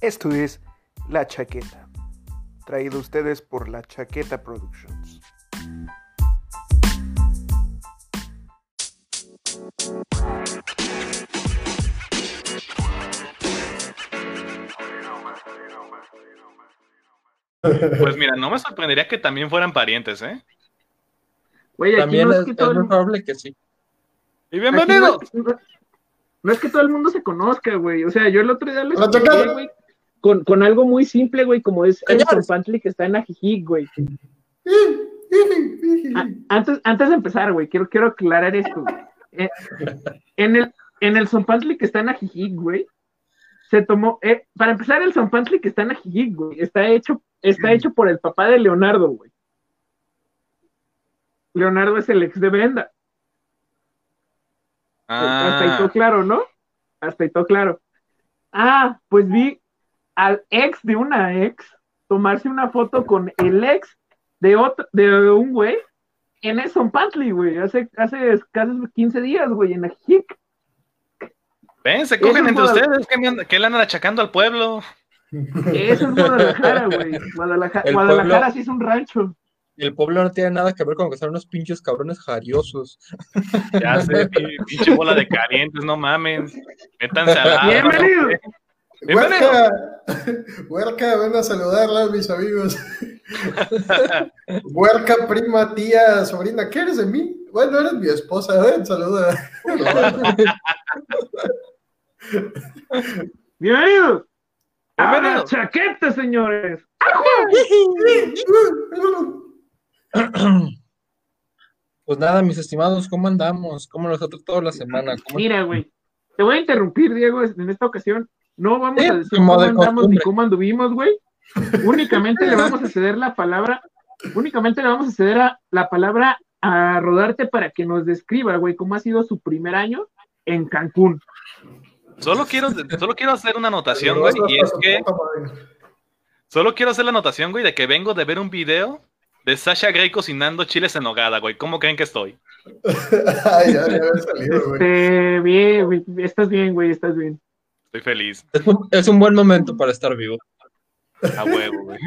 Esto es La Chaqueta, traído a ustedes por La Chaqueta Productions. Pues mira, no me sorprendería que también fueran parientes, ¿eh? Güey, aquí También no es, es, que es todo muy probable que sí. Y bienvenido. no, es que todo el mundo se conozca, güey. O sea, yo el otro día lo La expliqué, chacada. güey, con, con algo muy simple, güey, como es el. Zompantli que está en Ajijic, güey. Ah, antes, antes de empezar, güey, quiero, quiero aclarar esto. güey. Eh, en el, en el Zompantli que está en Ajijic, güey, se tomó, eh, para empezar, el Zompantli que está en Ajijic, güey, está hecho, está hecho por el papá de Leonardo, güey. Leonardo es el ex de Brenda. Hasta ahí todo Ah, claro, ¿no? Hasta ahí todo claro. Ah, pues vi al ex de una ex tomarse una foto con el ex de otro, de un güey en el Zompantli, güey, hace, hace casi 15 días, güey, en Ajijic. ven, se cogen Eso entre es ustedes. ¿Qué, me andan- qué le andan achacando al pueblo? Eso es Guadalajara, güey. Guadalajara, El Guadalajara pueblo- sí es un rancho. Y el pueblo no tiene nada que ver con que son unos pinches cabrones jariosos. Ya sé, pi- pinche bola de calientes, no mames. Métanse al agua. Bienvenido. Huerca, Huerca, ven a saludarla, mis amigos. Huerca, prima, tía, sobrina, ¿qué eres de mí? Bueno, eres mi esposa, ven, saluda. Bienvenidos. A la Bienvenidos. chaqueta, señores. Pues nada, mis estimados, ¿cómo andamos? ¿Cómo nos ha tratado la semana? ¿Cómo- Mira, güey. Te voy a interrumpir, Diego, en esta ocasión. No vamos Sí, a decir cómo de andamos costumbre. ni cómo anduvimos, güey. Únicamente le vamos a ceder la palabra, únicamente le vamos a ceder a- la palabra a Rodarte para que nos describa, güey, cómo ha sido su primer año en Cancún. Solo quiero, solo quiero hacer una anotación, güey, y es que solo quiero hacer la anotación, güey, de que vengo de ver un video de Sasha Grey cocinando chiles en nogada, güey. ¿Cómo creen que estoy? Ay, ya, ya había salido, güey. Este, bien, güey, estás bien, güey, estás bien. Estoy feliz. Es un, es un buen momento para estar vivo. A huevo, güey.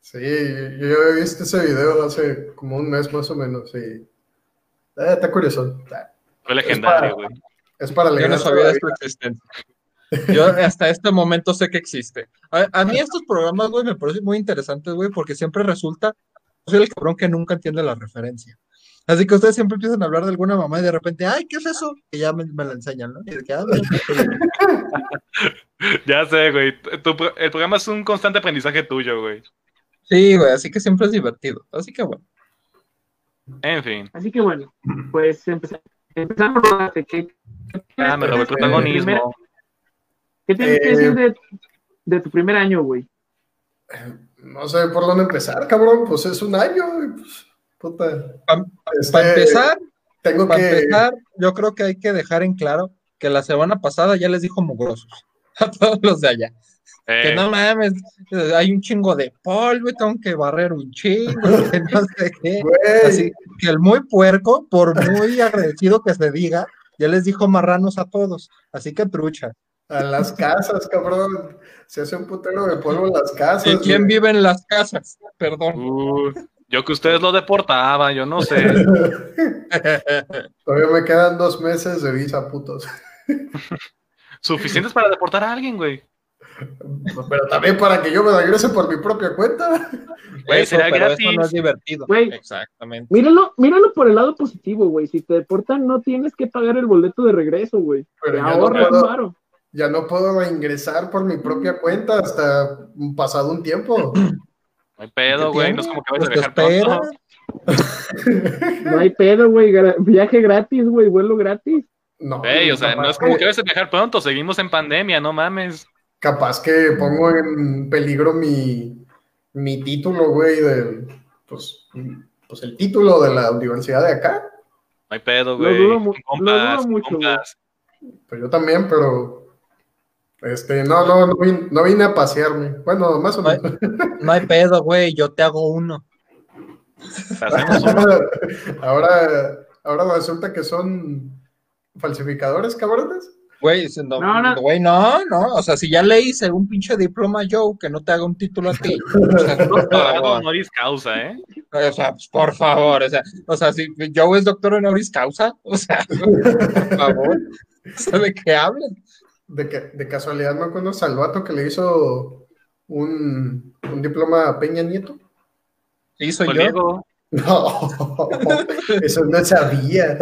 Sí, yo he visto ese video hace como un mes más o menos, sí. Eh, está curioso. Fue legendario, güey. Es para Yo no sabía la de su existencia. Yo hasta este momento sé que existe. A, a mí estos programas, güey, me parecen muy interesantes, güey, porque siempre resulta, yo soy el cabrón que nunca entiende la referencia. Así que ustedes siempre empiezan a hablar de alguna mamá y de repente, ay, ¿qué es eso? Y ya me, me la enseñan, ¿no? Y de que, ah, Ya sé, güey. Tu el programa es un constante aprendizaje tuyo, güey. Sí, güey, así que siempre es divertido. Así que bueno. En fin. Así que bueno, pues empezamos. Empezamos. ¿Qué, Ah, me robó el protagonismo. ¿Qué tienes que Eh, decir de, de tu primer año, güey? No sé por dónde empezar, cabrón. Pues es un año. y, pues, puta. Pa- Este, Para empezar, tengo para que. empezar, yo creo que hay que dejar en claro que la semana pasada ya les dijo mugrosos a todos los de allá. Que Eh, no mames, hay un chingo de polvo y tengo que barrer un chingo, que no sé qué. Así que el muy puerco, por muy agradecido que se diga, ya les dijo marranos a todos. Así que trucha. a las casas, cabrón. Se hace un putero de polvo en las casas. ¿Y quién güey. vive en las casas? Perdón. uh, yo que ustedes lo deportaba, yo no sé. Todavía me quedan dos meses de visa, putos. Suficientes para deportar a alguien, güey. Pero también para que yo me regrese por mi propia cuenta. Güey, Eso, será pero gratis. eso no es divertido. Güey. Exactamente. Míralo, míralo por el lado positivo, güey. Si te deportan, no tienes que pagar el boleto de regreso, güey. Pero Te ya no puedo- un varo. Ya no puedo reingresar por mi propia cuenta hasta pasado un tiempo. No hay pedo, ¿Qué güey. No es como que vayas a Pues viajar espera. pronto. No hay pedo, güey. Viaje gratis, güey. Vuelo gratis. No, Güey, o sea, no es como que- vayas a viajar pronto. Seguimos en pandemia, no mames. Capaz que pongo en peligro mi, mi título, güey, del, pues, pues el título de la universidad de acá. No hay pedo, Lo güey. dudo mu- Con lo dudo mucho, compas. Pues yo también, pero este, no, no, no vine, no vine a pasearme. Bueno, más o menos. No hay pedo, güey. Yo te hago uno. Ahora, ahora resulta que son falsificadores, cabrones. Güey, no, no, güey, no, no, o sea, si ya le hice un pinche diploma Joe, que no te haga un título a ti. O sea, doctorado honoris causa, ¿eh? O sea, pues, por favor, o sea, o sea, si Joe es doctor honoris causa, o sea, por favor, ¿sabe qué hablan? De, que, de casualidad me acuerdo Salvato que le hizo un, un diploma a Peña Nieto. Sí, soy yo. No, eso no sabía.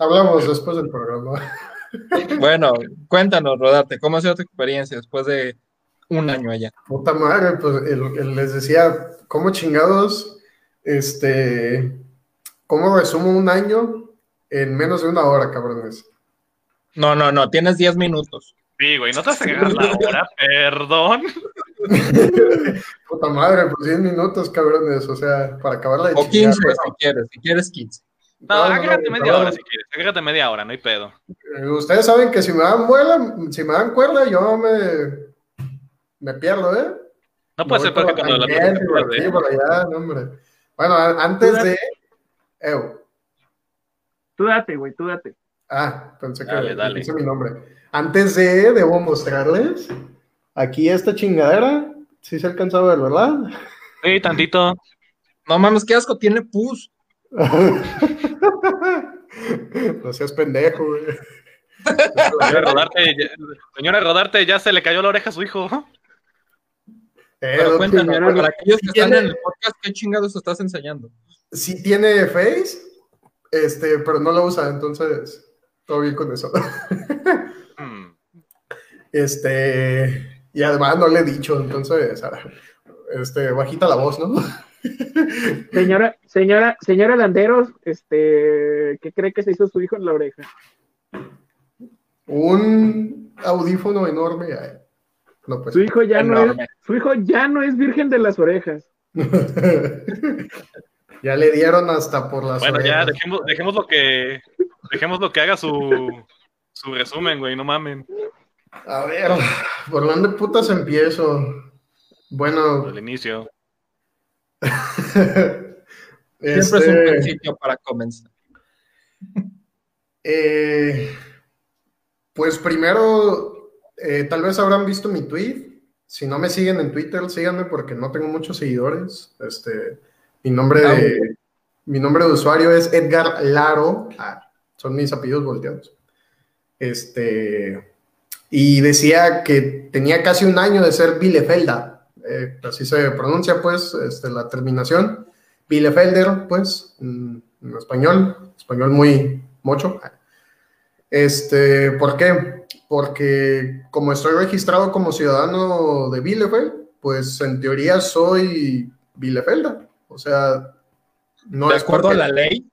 Hablamos después del programa. Bueno, cuéntanos, Rodarte, ¿cómo ha sido tu experiencia después de un año allá? Puta madre, pues les decía, ¿cómo chingados? Este, ¿cómo resumo un año en menos de una hora, cabrones? No, no, no, tienes 10 minutos. Sí, güey, no te vas a la hora, perdón. Puta madre, pues 10 minutos, cabrones, o sea, para acabar la O 15, si quieres, si quieres 15. No, no agárrate media hora si quieres, agárrate media hora, no hay pedo. Eh, ustedes saben que si me dan vuela, si me dan cuerda, yo me, me pierdo, ¿eh? No puede ser porque cuando la por, por allá, no, hombre. Bueno, antes de... Ew. Tú date, güey, tú date. Ah, pensé que dale, mi nombre. Antes de, debo mostrarles aquí esta chingadera. Si se alcanza a ver, ¿verdad? Sí, tantito. No mames, qué asco, tiene pus. no seas pendejo, güey. Señora Rodarte, ya, señora Rodarte, ya se le cayó la oreja a su hijo. Eh, Pero cuéntame, para aquellos que están en el podcast, ¿qué chingados estás enseñando? Sí tiene Face, este, pero no lo usa, entonces todo bien con eso. Hmm. Este, y además no le he dicho, entonces, este, bajita la voz, ¿no? Señora, señora, señora Landeros, este, ¿qué cree que se hizo su hijo en la oreja? Un audífono enorme. Pues, su hijo ya no es, su hijo ya no es virgen de las orejas. ya le dieron hasta por las bueno, ya dejemos, dejemos lo que dejemos lo que haga su, su resumen, güey, no mamen. A ver, ¿por dónde putas empiezo? Bueno. Por el inicio. Siempre es un este, principio para comenzar. Eh, pues primero, eh, tal vez habrán visto mi tweet. Si no me siguen en Twitter, síganme porque no tengo muchos seguidores. Este, mi nombre de, mi nombre de usuario es Edgar Laro. Ah, son mis apellidos volteados. Este, y decía que tenía casi un año de ser Bielefelda, eh, así se pronuncia pues este, la terminación, Bielefelder pues, en, español, español muy mocho. Este, ¿Por qué? Porque como estoy registrado como ciudadano de Bielefeld, pues en teoría soy Bielefelda, o sea, no de acuerdo a la ley.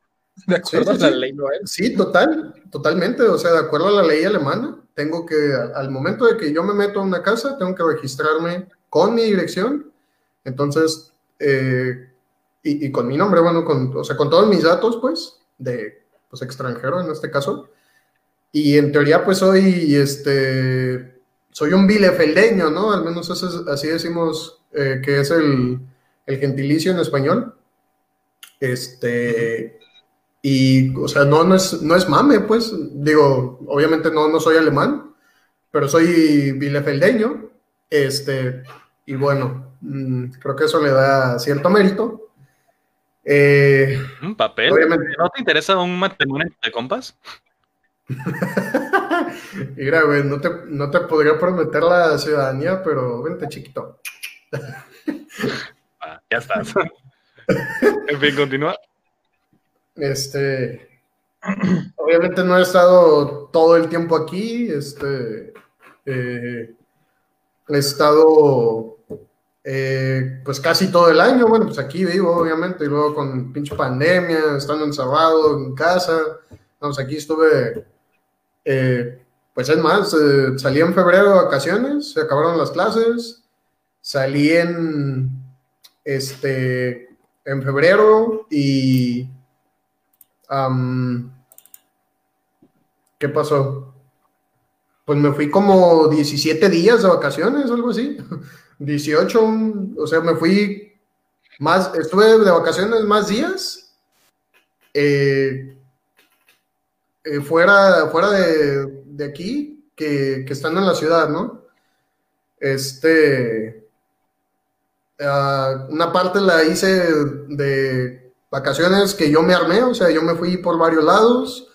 De acuerdo a la ley, ¿no Sí, total, totalmente, o sea, de acuerdo a la ley alemana, tengo que, al momento de que yo me meto a una casa, tengo que registrarme con mi dirección, entonces, eh, y, con mi nombre, bueno, con, o sea, con todos mis datos, pues, de, pues, extranjero en este caso, y en teoría, pues, soy, este, soy un bilefeldeño, ¿no? Al menos así decimos eh, que es el, el gentilicio en español. Este, y, o sea, no, no, es, no es mame, pues. Digo, obviamente no, no soy alemán, pero soy bielefeldeño. Este, y bueno, mm, creo que eso le da cierto mérito. Eh, ¿Un papel? ¿No te interesa un matrimonio de compas? Mira, güey, no te, no te podría prometer la ciudadanía, pero vente chiquito. Ya estás. en fin, continúa. Este, obviamente no he estado todo el tiempo aquí, este, eh, he estado eh, pues casi todo el año, bueno, pues aquí vivo obviamente, y luego con pinche pandemia, estando encerrado en casa, vamos, aquí estuve, eh, pues es más, salí en febrero de vacaciones, se acabaron las clases, salí en, este, en febrero y ¿Qué pasó? Pues me fui como 17 días de vacaciones, algo así. 18, o sea, me fui más, estuve de vacaciones más días. Eh, eh, fuera, fuera de, de aquí que, que, en la ciudad, ¿no? Este, uh, una parte la hice de vacaciones que yo me armé, o sea, yo me fui por varios lados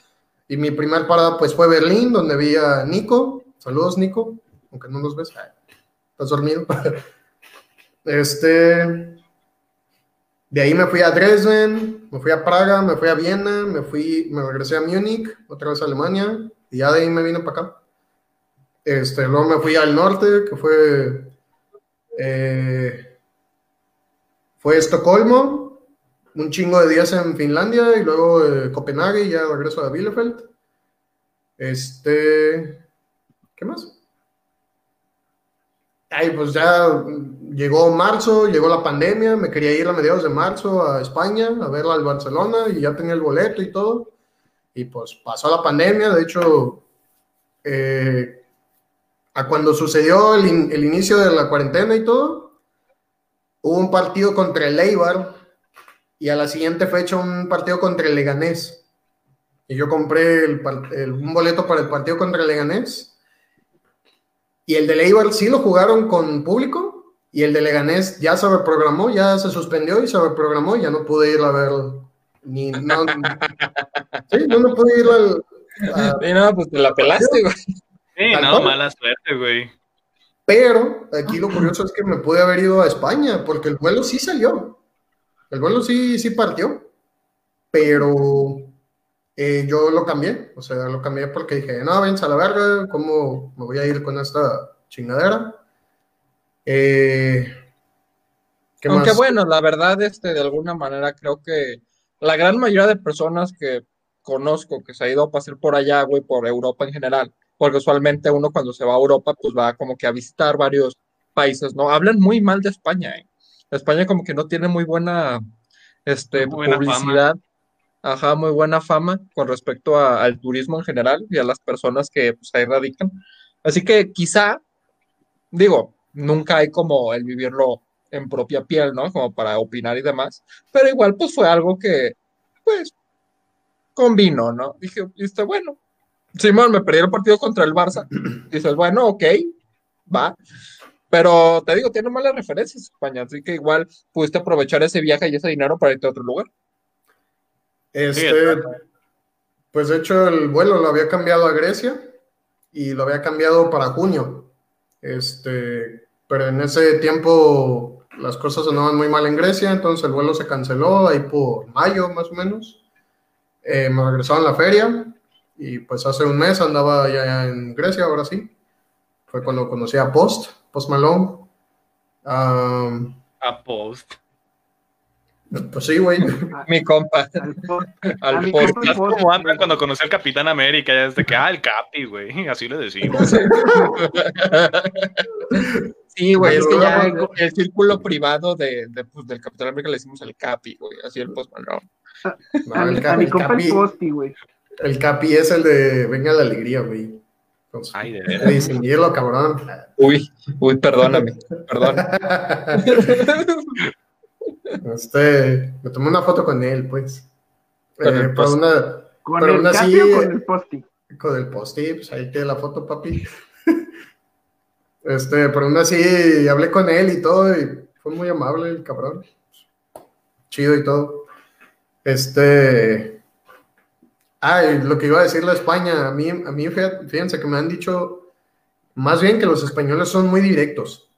y mi primer parada pues fue Berlín, donde vi a Nico. Saludos, Nico, aunque no nos ves. Estás dormido. Este, de ahí me fui a Dresden, me fui a Praga, me fui a Viena, me fui, me regresé a Múnich, otra vez a Alemania, y ya de ahí me vine para acá. Este, luego me fui al norte, que fue, eh, fue Estocolmo, un chingo de días en Finlandia, y luego eh, Copenhague, y ya regreso a Bielefeld. Este, ¿qué más? Ay, pues ya llegó marzo, llegó la pandemia, me quería ir a mediados de marzo a España a verla al Barcelona y ya tenía el boleto y todo. Y pues pasó la pandemia, de hecho, eh, a cuando sucedió el, el, inicio de la cuarentena y todo, hubo un partido contra el Eibar y a la siguiente fecha un partido contra el Leganés. Y yo compré el, el, un boleto para el partido contra el Leganés. Y el de Eibar sí lo jugaron con público, y el de Leganés ya se reprogramó, ya se suspendió y se reprogramó ya no pude ir a ver ni no, sí, no, no pude ir al sí, no, pues te la pelaste, güey. Sí, no, mala suerte, güey. Pero aquí lo curioso es que me pude haber ido a España, porque el vuelo sí salió. El vuelo sí, sí partió. Pero eh, yo lo cambié. O sea, lo cambié porque dije, no, vence a la verga, ¿cómo me voy a ir con esta chingadera? Eh, Aunque bueno, la verdad, este, de alguna manera creo que la gran mayoría de personas que conozco que se ha ido a pasar por allá, güey, por Europa en general, porque usualmente uno cuando se va a Europa, pues va como que a visitar varios países, ¿no? Hablan muy mal de España, ¿eh? España como que no tiene muy buena, este, buena publicidad. Fama. Ajá, muy buena fama con respecto a, al turismo en general y a las personas que pues, ahí radican. Así que quizá, digo, nunca hay como el vivirlo en propia piel, ¿no? Como para opinar y demás. Pero igual, pues fue algo que, pues, combinó, ¿no? Dije, listo, bueno. Simón, me perdí el partido contra el Barça. Dices, bueno, ok, va. Pero te digo, tiene malas referencias España, así que igual pudiste aprovechar ese viaje y ese dinero para irte a otro lugar. Este, pues de hecho el vuelo lo había cambiado a Grecia y lo había cambiado para junio. Este, pero en ese tiempo las cosas andaban muy mal en Grecia, entonces el vuelo se canceló ahí por mayo más o menos. Eh, me regresaron a la feria y pues hace un mes andaba ya en Grecia, ahora sí. Fue cuando conocí a Post, Post Malone. Um, a Post. Pues sí, güey. Mi compa. Al post. como andan cuando conocí al Capitán América, ya desde que, ah, el Capi, güey. Así le decimos. Sí, güey, es que ya el, el círculo privado de, de, pues, del Capitán América le decimos el Capi, güey. Así el post no. no a, el, a mi compa el Posti, güey. El Capi es el de Venga la Alegría, güey. Entonces, Ay, de verdad. Distinguirlo, cabrón. Uy, uy, perdóname, perdón. Este, me tomé una foto con él, pues. Eh, para una, ¿Con para el una Capi sí, o con el Posti? Con el posti, pues ahí queda la foto, papi. Este, pero aún así hablé con él y todo, y fue muy amable el cabrón. Chido y todo. Este. Ah, lo que iba a decirle a España, a mí, a mí, fíjense que me han dicho más bien que los españoles son muy directos.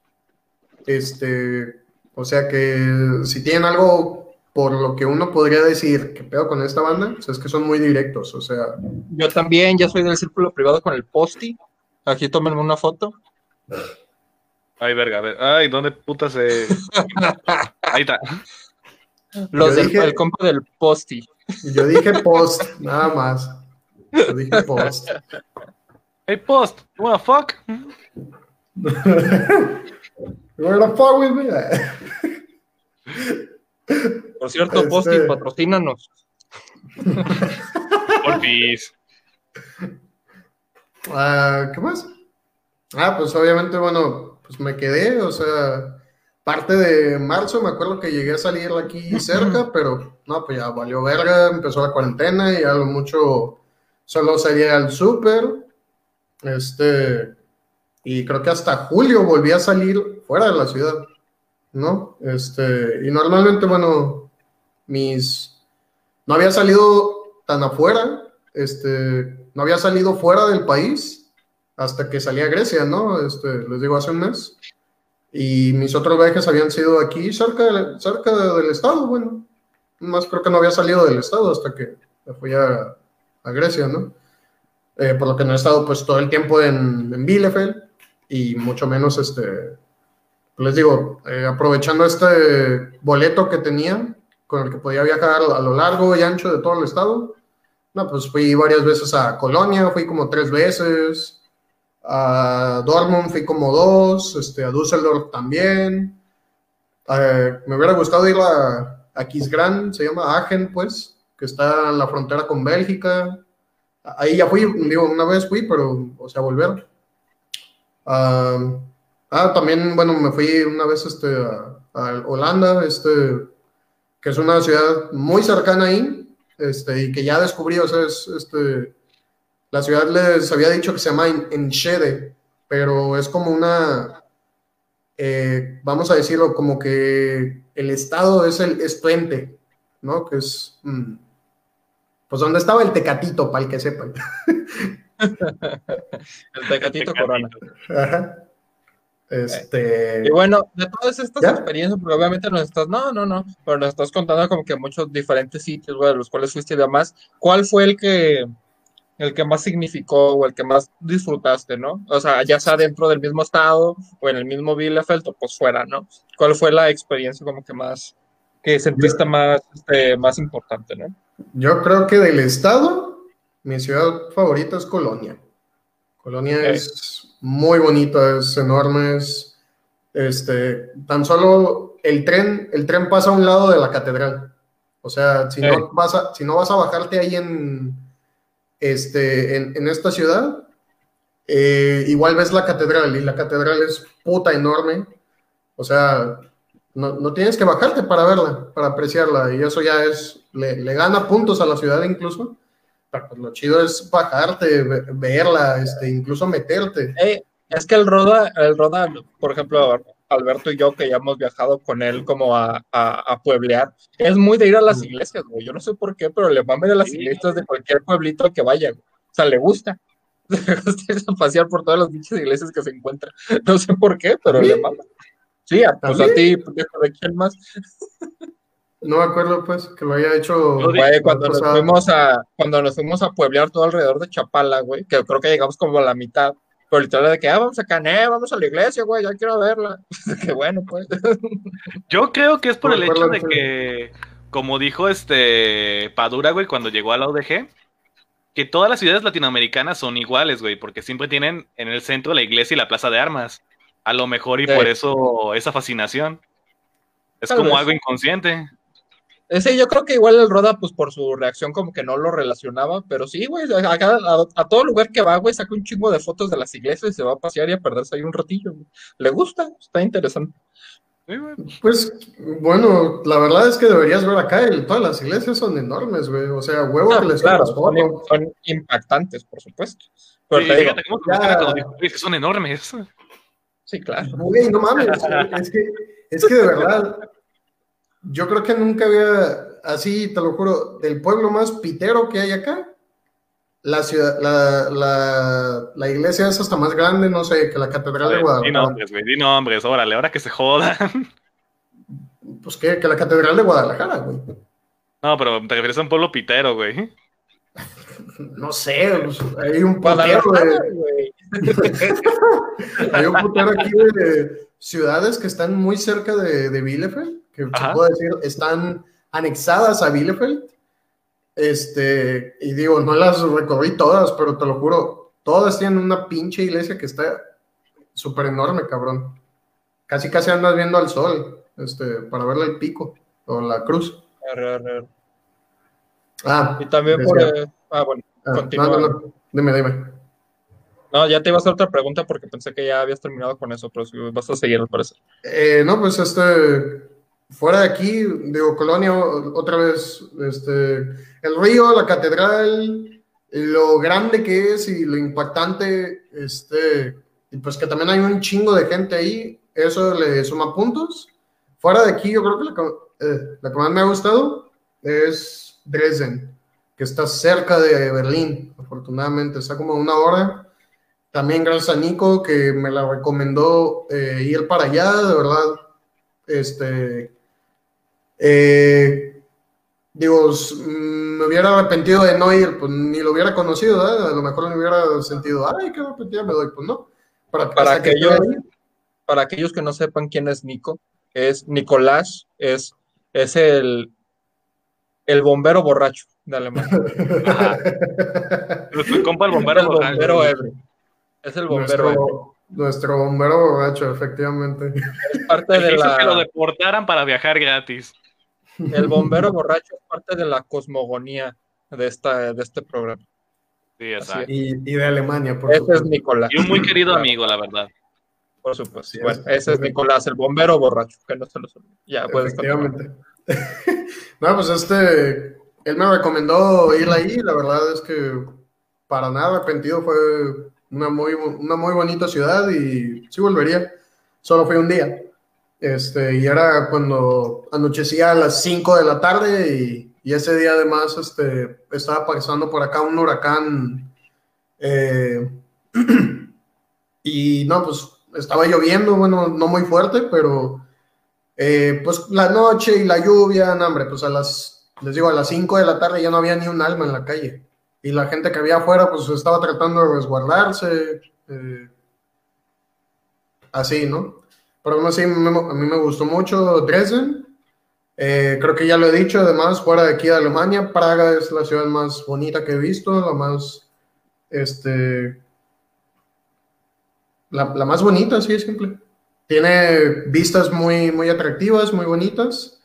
Este, o sea que si tienen algo por lo que uno podría decir que pedo con esta banda, pues es que son muy directos, o sea. Yo también, ya soy del círculo privado con el posti. Aquí tómenme una foto. Ay, verga, a ver. Ay, ¿dónde puta se...? Ahí está. Los del dije- el compa del posti. Yo dije post, nada más. Yo dije post. Hey, Post, you wanna fuck? Where the fuck with me? Por cierto, Este- posti, patrocínanos. Porfis. Ah, ¿Qué más? Ah, pues obviamente, bueno, pues me quedé, o sea, parte de marzo me acuerdo que llegué a salir aquí cerca, pero no, pues ya valió verga, empezó la cuarentena y a lo mucho solo salía al súper, este, y creo que hasta julio volví a salir fuera de la ciudad, ¿no? Este, y normalmente, bueno, mis, no había salido tan afuera, este, no había salido fuera del país hasta que salí a Grecia, ¿no? Este, les digo, hace un mes. Y mis otros viajes habían sido aquí, cerca, cerca del estado, bueno. Más creo que no había salido del estado hasta que fui a, a Grecia, ¿no? Eh, por lo que no he estado pues todo el tiempo en, en Bielefeld y mucho menos, este, les digo, eh, aprovechando este boleto que tenía, con el que podía viajar a lo largo y ancho de todo el estado, no, pues fui varias veces a Colonia, fui como tres veces, a Dortmund fui como dos, este, a Düsseldorf también. Eh, me hubiera gustado ir a, a Kisgrán, se llama Agen, pues, que está en la frontera con Bélgica. Ahí ya fui, digo, una vez fui, pero, o sea, volver. ah, también, bueno, me fui una vez este, a, a, Holanda, este, que es una ciudad muy cercana ahí, este, y que ya descubrí, o sea, es, este, la ciudad les había dicho que se llama Enschede, pero es como una, eh, vamos a decirlo, como que el estado es el es ¿no? Que es, mm, pues donde estaba el Tecatito, para el que sepan. el Tecatito Corona. Ajá. Este... Y bueno, de todas estas ¿Ya? experiencias, porque obviamente nos estás, no, no, no, pero nos estás contando como que muchos diferentes sitios, güey, de los cuales fuiste y demás. ¿Cuál fue el que, el que más significó o el que más disfrutaste, ¿no? O sea, ya sea dentro del mismo estado o en el mismo Bielefeld o pues fuera, ¿no? ¿Cuál fue la experiencia como que más, que sentiste más, este, más importante, ¿no? Yo creo que del estado, mi ciudad favorita es Colonia. Colonia okay. es muy bonita, es enorme, es, este, tan solo el tren, el tren pasa a un lado de la catedral. O sea, si, okay. no, vas a, si no vas a bajarte ahí en, este, en, en esta ciudad, eh, igual ves la catedral y la catedral es puta enorme. O sea, no, no, tienes que bajarte para verla, para apreciarla. Y eso ya es, le, le gana puntos a la ciudad incluso. Pues lo chido es bajarte, verla, este, incluso meterte. Hey, es que el Roda, el Roda, por ejemplo, Alberto y yo, que ya hemos viajado con él como a, a, a pueblear, es muy de ir a las iglesias, güey. Yo no sé por qué, pero le van a a las iglesias de cualquier pueblito que vaya, güey. O sea, le gusta. Le gusta pasear por todas las dichas iglesias que se encuentran. No sé por qué, pero ¿Sí? le mama. Sí, pues a ti, ¿de quién más? No me acuerdo, pues, que lo haya hecho. Güey, cuando nos, fuimos a, cuando nos fuimos a pueblear todo alrededor de Chapala, güey, que creo que llegamos como a la mitad. Pero literal de que, ah, vamos a Cané, vamos a la iglesia, güey, ya quiero verla. Qué bueno, pues. Yo creo que es por no el hecho de que, como dijo este Padura, güey, cuando llegó a la UDG, que todas las ciudades latinoamericanas son iguales, güey, porque siempre tienen en el centro la iglesia y la plaza de armas. A lo mejor y sí. por eso esa fascinación. Es Tal como vez. algo inconsciente. Sí, yo creo que igual el Roda, pues por su reacción, como que no lo relacionaba, pero sí, güey, a, a, a, todo lugar que va, güey, saca un chingo de fotos de las iglesias y se va a pasear y a perderse ahí un ratillo. Güey. Le gusta, está interesante. Pues bueno, la verdad es que deberías ver acá, el, todas las iglesias son enormes, güey. O sea, huevo no, que les claro, son, son, impactantes, por supuesto. Pero sí, te digo, ya... que son enormes. Sí, claro. Güey, no mames, es que, es que de verdad, yo creo que nunca había, así te lo juro, del pueblo más pitero que hay acá, la ciudad, la, la, la iglesia es hasta más grande, no sé, que la catedral ver, de Guadalajara. Di nombres, güey, di nombres, órale, ahora que se jodan. Pues que, que la catedral de Guadalajara, güey. No, pero te refieres a un pueblo pitero, güey. No sé, hay un putero de... hay un putero aquí de ciudades que están muy cerca de, de Bielefeld, que se puede decir, están anexadas a Bielefeld. Este, y digo, no las recorrí todas, pero te lo juro, todas tienen una pinche iglesia que está súper enorme, cabrón. Casi casi andas viendo al sol, este, para verle el pico o la cruz. Arre, arre. Ah, y también por. Eh, ah, bueno, ah, continúa. No, no, no. Dime, dime. No, ya te iba a hacer otra pregunta porque pensé que ya habías terminado con eso, pero vas a seguir, al parecer. Eh, no, pues este. Fuera de aquí, digo, Colonia, otra vez, este. El río, la catedral, lo grande que es y lo impactante, este, y pues que también hay un chingo de gente ahí, eso le suma puntos. Fuera de aquí, yo creo que la, eh, la que más me ha gustado es Dresden, que está cerca de Berlín, afortunadamente, está como una hora. También gracias a Nico que me la recomendó eh, ir para allá, de verdad. Este, eh, digo, me hubiera arrepentido de no ir, pues ni lo hubiera conocido, a lo mejor me hubiera sentido, ay, qué arrepentido me doy, pues no. Para, para, aquellos, para aquellos que no sepan quién es Nico, es Nicolás, es, es el, el bombero borracho de Alemania. Nuestro compa el bombero, bombero es el bombero. Nuestro, nuestro, bombero borracho, efectivamente. Es parte de la... que lo deportaran para viajar gratis. El bombero borracho es parte de la cosmogonía de, esta, de este programa. Sí, exacto. Y, y, de Alemania, por Ese es Nicolás. Y un muy querido amigo, la verdad. Por supuesto. bueno, ese es Nicolás, el bombero borracho, que no se lo Ya, Efectivamente. no, pues este, él me recomendó ir ahí, la verdad es que para nada arrepentido fue una muy, una muy bonita ciudad y sí volvería. Solo fue un día. Este, y era cuando anochecía a las 5 de la tarde y, y, ese día además este, estaba pasando por acá un huracán. Eh, y no, pues estaba lloviendo, bueno, no muy fuerte, pero eh, pues la noche y la lluvia, no, hombre, pues a las, les digo, a las 5 de la tarde ya no había ni un alma en la calle y la gente que había afuera pues estaba tratando de resguardarse, eh, así, ¿no? Pero aún así a mí me gustó mucho Dresden, eh, creo que ya lo he dicho, además, fuera de aquí de Alemania, Praga es la ciudad más bonita que he visto, la más, este, la, la más bonita, sí, es simple. Tiene vistas muy, muy atractivas, muy bonitas.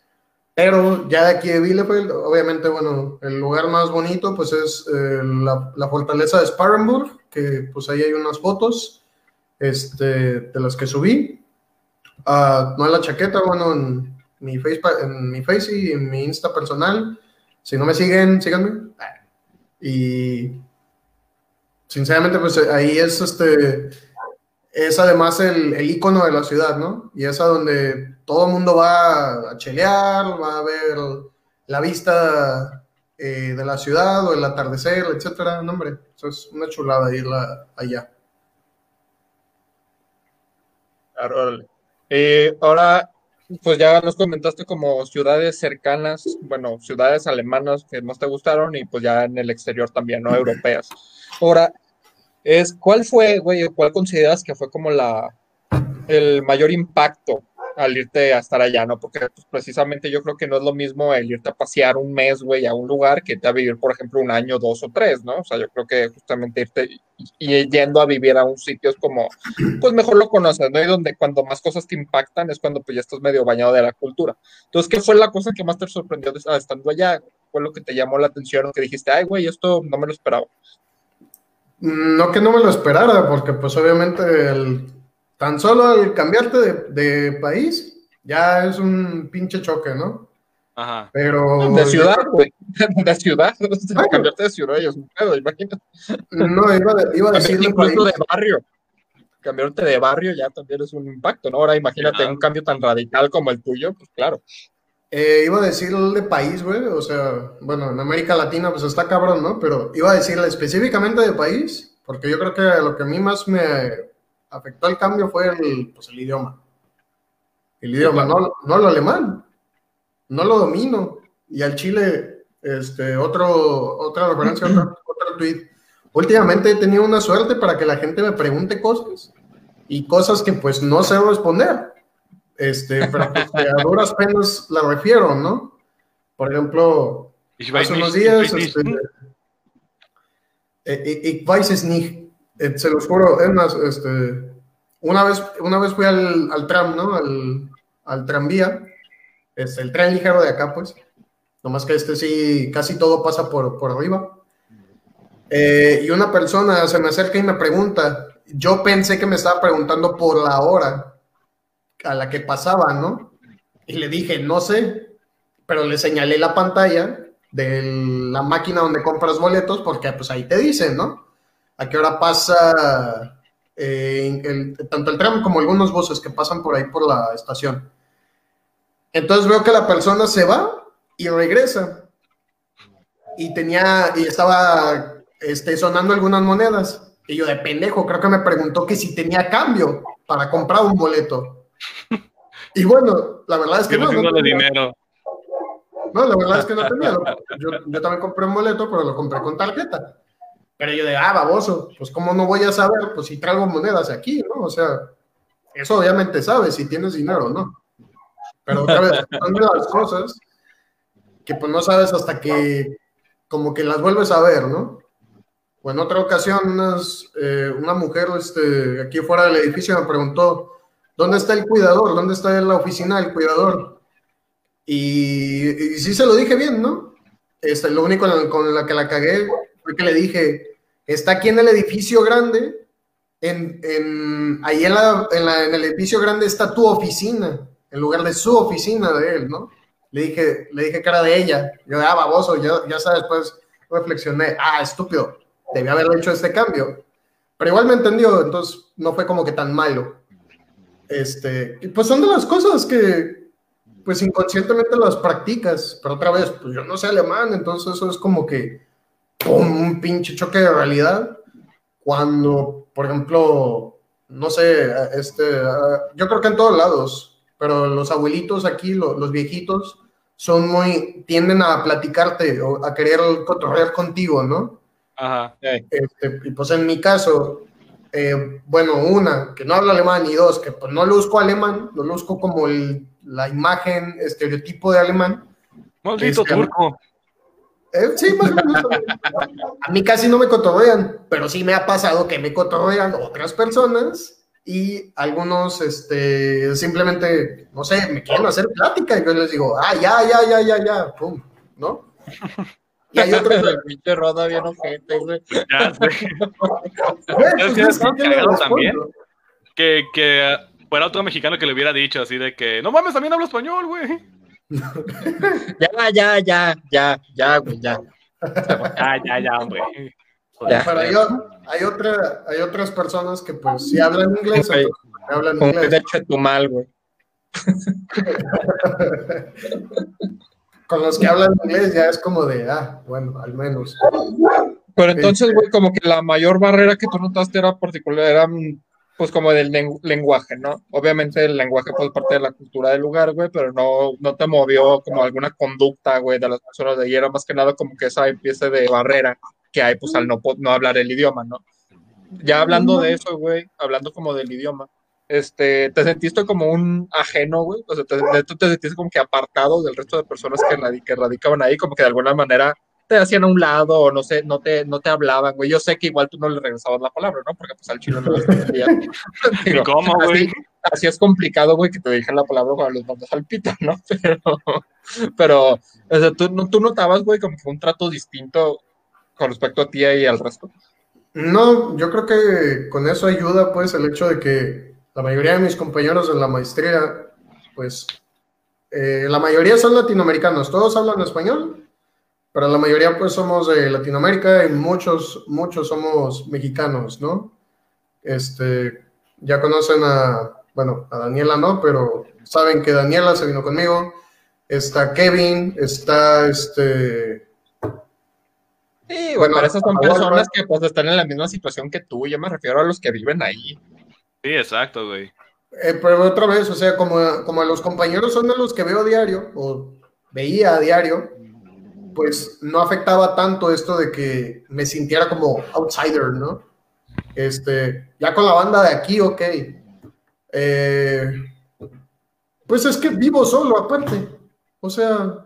Pero ya de aquí de Bielefeld, obviamente, bueno, el lugar más bonito pues es eh, la, fortaleza de Sparrenburg, que pues ahí hay unas fotos este, de las que subí. Uh, no en la chaqueta, bueno, en mi, face, en mi Face y en mi Insta personal. Si no me siguen, síganme. Y sinceramente, pues ahí es este es además el, el icono de la ciudad, ¿no? Y es a donde todo el mundo va a chelear, va a ver la vista eh, de la ciudad o el atardecer, etcétera. No, hombre, eso es una chulada irla allá. Claro, eh, ahora, pues ya nos comentaste como ciudades cercanas, bueno, ciudades alemanas que más te gustaron y pues ya en el exterior también, ¿no? Europeas. Ahora, es cuál fue, güey, cuál consideras que fue como la el mayor impacto al irte a estar allá, ¿no? Porque pues, precisamente yo creo que no es lo mismo el irte a pasear un mes, güey, a un lugar que te a vivir, por ejemplo, un año, dos o tres, ¿no? O sea, yo creo que justamente irte y yendo a vivir a un sitio es como, pues mejor lo conoces, ¿no? Y donde cuando más cosas te impactan es cuando pues ya estás medio bañado de la cultura. Entonces, ¿qué fue la cosa que más te sorprendió estando allá? ¿Fue lo que te llamó la atención o que dijiste, ay, güey, esto no me lo esperaba? No que no me lo esperara, porque pues obviamente el, tan solo al cambiarte de, país ya es un pinche choque, ¿no? Ajá. Pero. De ciudad, güey. De ciudad. cambiarte de ciudad es un pedo, imagínate. No, iba, iba a decir. Incluso de barrio. Cambiarte de barrio ya también es un impacto, ¿no? Ahora imagínate un cambio tan radical como el tuyo, pues claro. Eh, iba a decir de país, güey, o sea, bueno, en América Latina pues está cabrón, ¿no? Pero iba a decirle específicamente de país, porque yo creo que lo que a mí más me afectó el cambio fue el, pues, el idioma. El idioma, no, no el alemán, no lo domino. Y al Chile, este, otro, otra referencia, otro, otro tweet. Últimamente he tenido una suerte para que la gente me pregunte cosas y cosas que pues no sé responder. Este, pero pues, a duras penas la refiero, ¿no? Por ejemplo, hace unos días, este, ich weiß es nicht, se los juro, es más, este, una vez, una vez fui al, al tram, ¿no? Al, al tranvía, este, el tren ligero de acá, pues, nomás que este sí, casi todo pasa por, por arriba. Eh, y una persona se me acerca y me pregunta, yo pensé que me estaba preguntando por la hora, a la que pasaba, ¿no? Y le dije, no sé, pero le señalé la pantalla de la máquina donde compras boletos, porque pues ahí te dicen, ¿no? A qué hora pasa eh, tanto el tram como algunos buses que pasan por ahí por la estación. Entonces veo que la persona se va y regresa. Y tenía, y estaba este, sonando algunas monedas. Y yo de pendejo, creo que me preguntó que si tenía cambio para comprar un boleto. Y bueno, la verdad es que no. no dinero. No, la verdad es que no tenía. Yo, yo, también compré un boleto, pero lo compré con tarjeta. Pero yo de, ah, baboso, pues cómo no voy a saber, pues si traigo monedas aquí, ¿no? O sea, eso obviamente sabes si tienes dinero, ¿no? Pero otra vez, son de las cosas que pues no sabes hasta que como que las vuelves a ver, ¿no? O en otra ocasión, eh, una mujer este, aquí fuera del edificio me preguntó, ¿dónde está el cuidador? ¿Dónde está la oficina del cuidador? Y, y sí se lo dije bien, ¿no? Este, lo único con la que la cagué fue que le dije, está aquí en el edificio grande, en, en ahí en, la, en, el edificio grande está tu oficina, en lugar de su oficina de él, ¿no? Le dije, le dije cara de ella, yo, ah, baboso, ya, ya sabes, pues reflexioné, ah, estúpido, debía haber hecho este cambio. Pero igual me entendió, entonces no fue como que tan malo. Este, pues son de las cosas que, pues inconscientemente las practicas, pero otra vez, pues yo no sé alemán, entonces eso es como que un pinche choque de realidad. Cuando, por ejemplo, no sé, este, yo creo que en todos lados, pero los abuelitos aquí, los viejitos, son muy, tienden a platicarte o a querer cotorrear contigo, ¿no? Ajá. Este, y pues en mi caso, eh, bueno, una, que no habla alemán, y dos, que pues no luzco alemán, lo luzco como el, la imagen, estereotipo de alemán. Maldito este, turco. Eh, sí, más o menos. A mí casi no me cotorrean, pero sí me ha pasado que me cotorrean otras personas y algunos este, simplemente, no sé, me quieren hacer plática y yo les digo, ah, ya, ya, ya, ya, ya, pum, ¿no? Y hay otros. El pinche roda bien ojete, güey. Ya sé. Pues, también. Que, que fuera otro mexicano que le hubiera dicho así de que, no mames, también hablo español, güey. ya, ya, ya, ya, ya, güey, ya. Ya, ya, ya, hombre. Pero hay, hay, otra, hay otras personas que pues si hablan inglés, okay. hablan inglés. De hecho, tu mal, güey. Con los que hablan inglés ya es como de, ah, bueno, al menos. Pero entonces, güey, como que la mayor barrera que tú notaste era particular, era pues como del lenguaje, ¿no? Obviamente el lenguaje fue parte de la cultura del lugar, güey, pero no, no te movió como alguna conducta, güey, de las personas de ahí, era más que nada como que esa empiece de barrera que hay, pues al no, no hablar el idioma, ¿no? Ya hablando de eso, güey, hablando como del idioma, este, te sentiste como un ajeno, güey, o sea, te, tú te sentiste como que apartado del resto de personas que, que radicaban ahí, como que de alguna manera te hacían a un lado o no sé, no te, no te hablaban, güey. Yo sé que igual tú no le regresabas la palabra, ¿no? Porque pues al chino no le entendía. ¿Cómo, güey? Así, es complicado, güey, que te dejen la palabra cuando los mandas al pito, ¿no? Pero, pero o sea, ¿tú, ¿tú notabas, güey, como que un trato distinto con respecto a ti y al resto? No, yo creo que con eso ayuda, pues, el hecho de que la mayoría de mis compañeros en la maestría, pues, eh, la mayoría son latinoamericanos, todos hablan español, pero la mayoría pues somos de Latinoamérica y muchos, muchos somos mexicanos, ¿no? Este, ya conocen a, bueno, a Daniela no, pero saben que Daniela se vino conmigo, está Kevin, está este... Sí, bueno, pero esas son personas que pues están en la misma situación que tú, yo me refiero a los que viven ahí. Sí, exacto, güey. Eh, pero otra vez, o sea, como, como los compañeros son de los que veo diario, o veía a diario, pues no afectaba tanto esto de que me sintiera como outsider, ¿no? Este, ya con la banda de aquí, ok. Eh, pues es que vivo solo, aparte. O sea,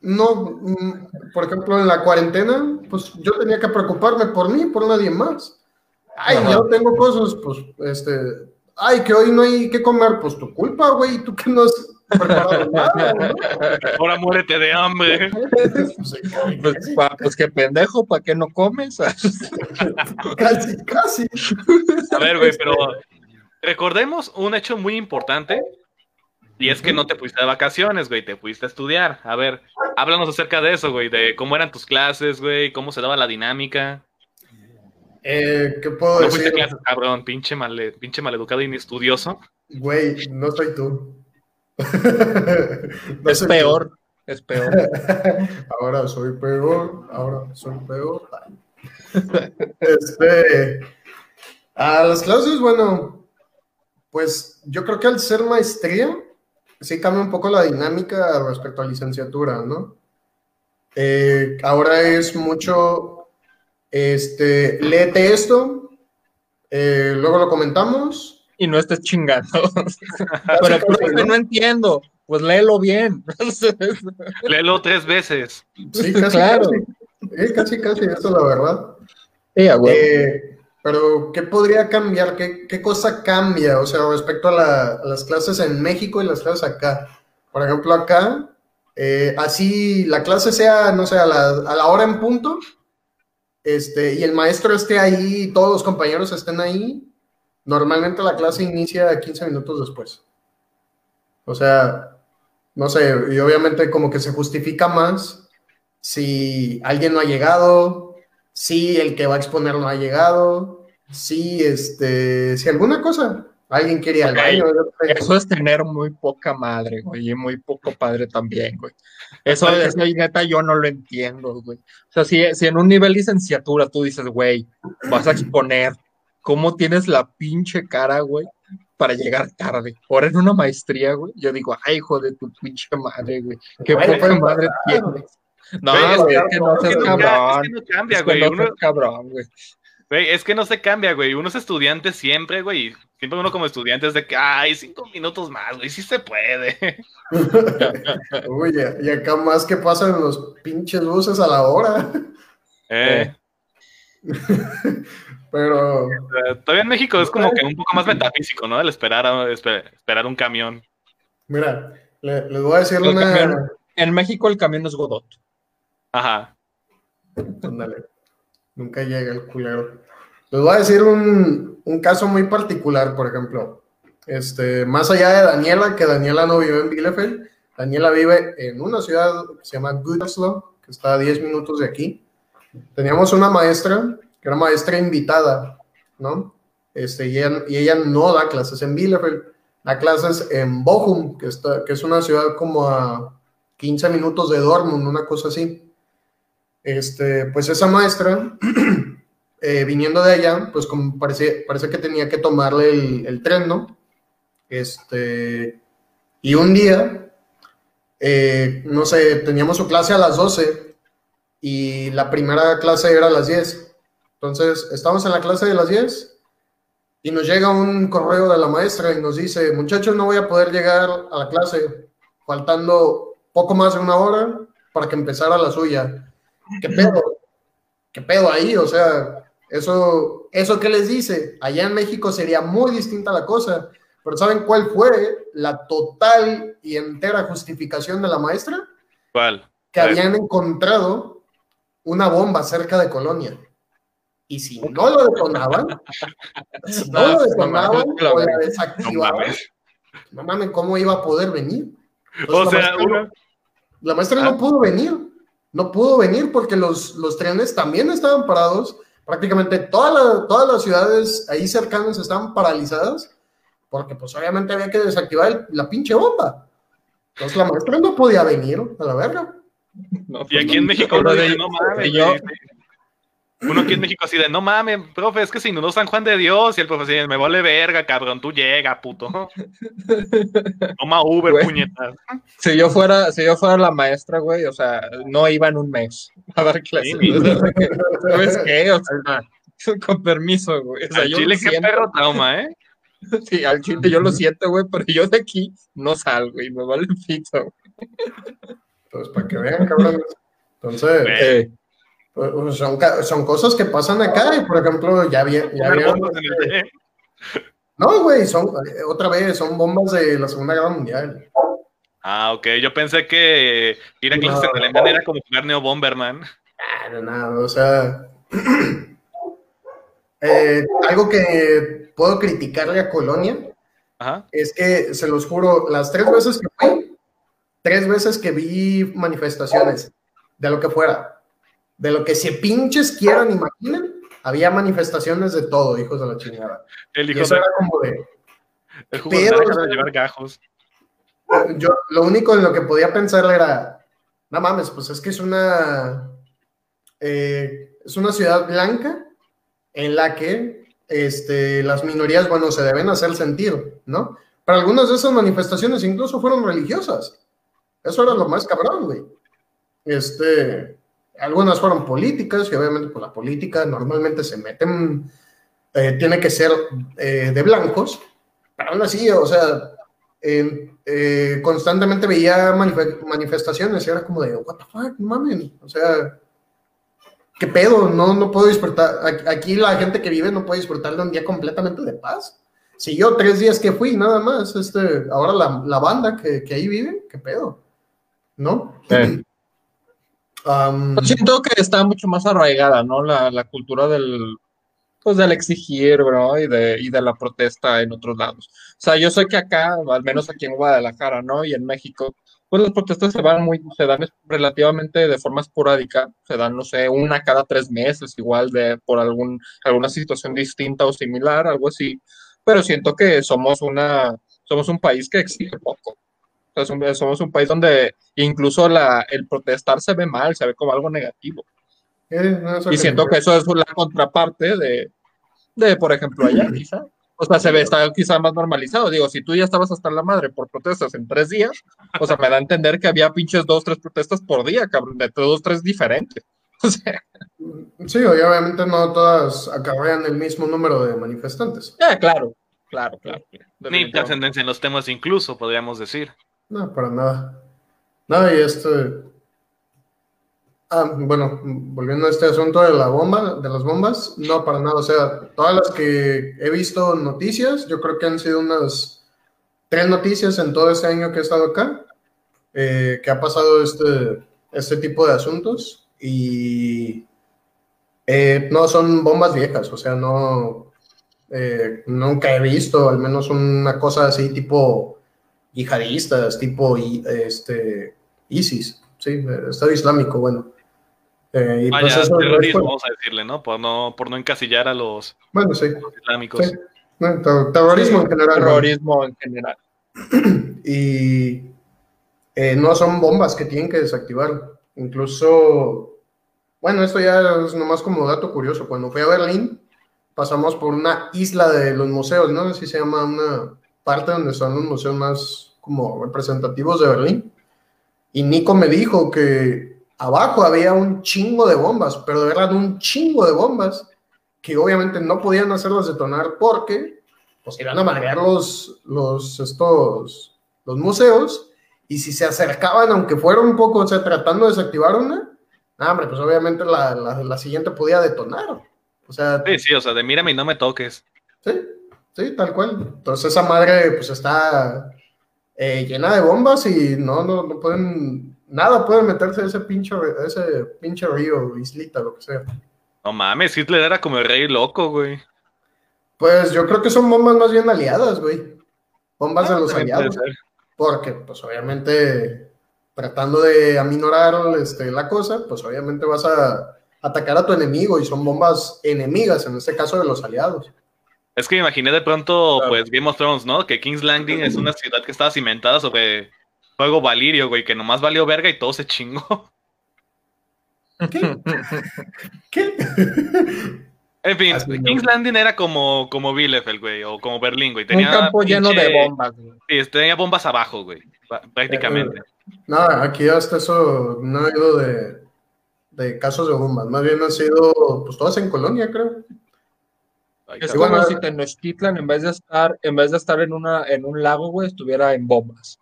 no, mm, por ejemplo, en la cuarentena, pues yo tenía que preocuparme por mí, por nadie más. Ay, yo tengo cosas, pues, este, ay, que hoy no hay que comer, pues tu culpa, güey, tú que no has Ahora muérete de hambre. Pues, pues qué pendejo, ¿para qué no comes? casi, casi. A ver, güey, pero recordemos un hecho muy importante. Y es que no te fuiste de vacaciones, güey, te fuiste a estudiar. A ver, Háblanos acerca de eso, güey, de cómo eran tus clases, güey, cómo se daba la dinámica. Eh, ¿Qué puedo No decir? fuiste a clases, cabrón, pinche, male, pinche maleducado y inestudioso. Güey, no soy tú. No Es soy peor, es peor. Ahora soy peor, ahora soy peor. Este, a las clases, bueno, pues yo creo que al ser maestría, sí cambia un poco la dinámica respecto a licenciatura, ¿no? Eh, ahora es mucho, este, léete esto, eh, luego lo comentamos. Y no estés chingando. Pero, profe, ¿no? no entiendo. Pues léelo bien. Léelo tres veces. Sí, casi, Claro. casi. Eh, casi, casi, eso es la verdad. Sí. Eh, pero, ¿qué podría cambiar? ¿Qué, qué cosa cambia? O sea, respecto a, la- a las clases en México y las clases acá. Por ejemplo, acá, eh, así la clase sea, no sé, a la, a la hora en punto, este, y el maestro esté ahí, todos los compañeros estén ahí, normalmente la clase inicia 15 minutos después. O sea, no sé, y obviamente como que se justifica más si alguien no ha llegado, si el que va a exponer no ha llegado, si este, si alguna cosa, alguien baño. sé. Eso es tener muy poca madre, güey, y muy poco padre también, güey. Eso, eso neta, yo no lo entiendo, güey. O sea, si, si en un nivel licenciatura tú dices, güey, vas a exponer, ¿cómo tienes la pinche cara, güey, para llegar tarde? Ahora en una maestría, güey, yo digo, ay, hijo de tu pinche madre, güey, qué Bueno, poca madre tienes. No, Güey, es que- no seas es cabrón. que no cambia, Es que no Uno, seas cabrón, güey. Güey, es que no se cambia, güey. Uno es estudiante siempre, güey. Siempre uno como estudiante es de que, ay, cinco minutos más, güey, sí se puede. Uy, y acá más que pasan los pinches buses a la hora. Eh, Pero eh, todavía en México es como que un poco más metafísico, ¿no? El esperar, a- esper- esperar un camión. mira, le- les voy a decir El una. camión. En México el camión es Godot. Ajá. Ándale. Nunca llega el culero. Les voy a decir un, un caso muy particular, por ejemplo. Este, más allá de Daniela, que Daniela no vive en Bielefeld, Daniela vive en una ciudad que se llama Gütersloh, que está a 10 minutos de aquí. Teníamos una maestra, que era maestra invitada, ¿no? Este, y, ella, y ella no da clases en Bielefeld, da clases en Bochum, que, está, que es una ciudad como a 15 minutos de Dortmund, una cosa así. Este, pues esa maestra, eh, viniendo de allá, pues como parece, que tenía que tomarle el, el tren, ¿no? Este, y un día, eh, no sé, teníamos su clase a las 12 y la primera clase era a las 10. Entonces, estamos en la clase de las 10 y nos llega un correo de la maestra y nos dice, muchachos, no voy a poder llegar a la clase, faltando poco más de una hora para que empezara la suya. ¿Qué pedo? ¿Qué pedo ahí? O sea, eso, eso que les dice, allá en México sería muy distinta la cosa, pero ¿saben cuál fue la total y entera justificación de la maestra? ¿Cuál? Que habían encontrado una bomba cerca de Colonia. Y si no lo detonaban, si no lo detonaban o la desactivaban, mames. no mames, ¿cómo iba a poder venir? Entonces, O la sea, maestra no- una, la maestra Ah. no pudo venir, no pudo venir porque los, los trenes también estaban parados, prácticamente toda la- todas las ciudades ahí cercanas estaban paralizadas, porque pues obviamente había que desactivar el- la pinche bomba. Entonces la maestra no podía venir a la verga. No, Y pues, aquí no. en México no y yo- güey". Uno aquí en México así de, no mames, profe, es que se inundó San Juan de Dios. Y el profe así, me vale verga, cabrón, tú llega, puto. Toma Uber, Güey. puñetas. Si yo fuera, si yo fuera la maestra, güey, o sea, no iba en un mes a dar clases. Sí, ¿Sabes qué? O sea, con permiso, güey. O sea, Al yo Chile, qué perro trauma, ¿eh? Sí, al chile yo lo siento, güey, pero yo de aquí no salgo y me vale pito. güey. Entonces, para que vean, cabrón. Entonces, Güey. Eh, pues, son, son cosas que pasan acá y, por ejemplo, ya, vi- ya vieron... No, güey, son, eh, otra vez, son bombas de la Segunda Guerra Mundial. Ah, ok. Yo pensé que ir a clases en era como jugar Neo Bomberman. Ah, no, nada, o sea, eh, algo que puedo criticarle a Colonia Ajá. es que, se los juro, las tres veces que fui, tres veces que vi manifestaciones, de lo que fuera, de lo que se pinches quieran, imaginen, había manifestaciones de todo, hijos de la chingada. El hijo Y eso de, era como de, el pedo, de llevar gajos. yo lo único en lo que podía pensar era, no mames, pues es que es una, eh, es una ciudad blanca en la que este, las minorías, bueno, se deben hacer sentir, ¿no? Pero algunas de esas manifestaciones incluso fueron religiosas. Eso era lo más cabrón, güey. Este, algunas fueron políticas y obviamente pues la política normalmente se meten, eh, tiene que ser eh, de blancos, pero aún así, o sea, eh, constantemente veía manif- manifestaciones y era como de, what the fuck, no mames, o sea, ¿qué pedo? No, no puedo disfrutar, aquí- aquí la gente que vive no puede disfrutar de un día completamente de paz. Si yo tres días que fui, nada más, este, ahora la, la banda que, que ahí vive, ¿qué pedo? ¿No? Sí. Am, Siento que está mucho más arraigada, ¿no? La, cultura del, pues del exigir, bro, y de, y de la protesta en otros lados. O sea, yo sé que acá, al menos aquí en Guadalajara, ¿no? Y en México, pues las protestas se van muy, se dan relativamente de forma esporádica, se dan, no sé, una cada tres meses, igual de por algún, alguna situación distinta o similar, algo así. Pero siento que somos una, somos un país que exige poco. O sea, somos- un país donde incluso la, el protestar se ve mal, se ve como algo negativo. eh, no, Y siento que eso es la contraparte de, de por ejemplo, allá, quizá. O sea, se ve, está quizá más normalizado. Digo, si tú ya estabas hasta la madre por protestas en tres días, o sea, me da a entender que había pinches dos, tres protestas por día, cabrón, de dos, tres diferentes. O sea, Sí, y obviamente no todas acarrean el mismo número de manifestantes. ya, claro, claro, claro. Ni trascendencia en los temas incluso, podríamos decir. No, para nada. No, y este. Ah, bueno, volviendo a este asunto de la bomba, de las bombas, no, para nada. O sea, todas las que he visto noticias, yo creo que han sido unas tres noticias en todo este año que he estado acá, eh, que ha pasado este, este tipo de asuntos. Y eh, no son bombas viejas, o sea, no. eh, nunca he visto al menos una cosa así tipo yihadistas, tipo este, ISIS, sí, Estado Islámico, bueno. Eh, y pues Vaya, eso- terrorismo, eso- vamos a decirle, ¿no? Por no, por no encasillar a los bueno, sí, islámicos. sí. No, ter- terrorismo en general. ¿no? Terrorismo en general. Y eh, no son bombas que tienen que desactivar. Incluso, bueno, esto ya es nomás como dato curioso. Cuando fui a Berlín, pasamos por una isla de los museos, ¿no? Así se llama una parte donde están los museos más como representativos de Berlín. Y Nico me dijo que abajo había un chingo de bombas, pero de verdad un chingo de bombas que obviamente no podían hacerlas detonar porque pues iban a madrear los, los, estos, los museos y si se acercaban, aunque fuera un poco, o sea, tratando de desactivar una, hombre, pues obviamente la, la, la siguiente podía detonar. O sea, Sí, sí, o sea, de mírame y no me toques. Sí, sí, tal cual. Entonces esa madre pues está eh, llena de bombas y no, no, no pueden, nada puede meterse a ese pinche, a ese pinche río, islita, lo que sea. No mames, Hitler era como el rey loco, güey. Pues yo creo que son bombas más bien aliadas, güey. Bombas de los aliados. Porque, pues obviamente, tratando de aminorar este, la cosa, pues obviamente vas a atacar a tu enemigo y son bombas enemigas, en este caso de los aliados. Es que me imaginé de pronto, Claro. pues, Game of Thrones, ¿no? Que King's Landing es una ciudad que estaba cimentada sobre fuego valirio, güey, que nomás valió verga y todo se chingó. ¿Qué? En fin, Así no. King's Landing era como, como Bielefeld, güey, o como Berlín, güey. Un campo lleno de bombas. güey. Sí, tenía bombas abajo, güey, prácticamente. No, aquí hasta eso no ha ido de, de casos de bombas, más bien han sido, pues todas en colonia, creo. Es como bueno, si Tenochtitlan, en vez de estar, en vez de estar en una, en un lago, güey, estuviera en bombas.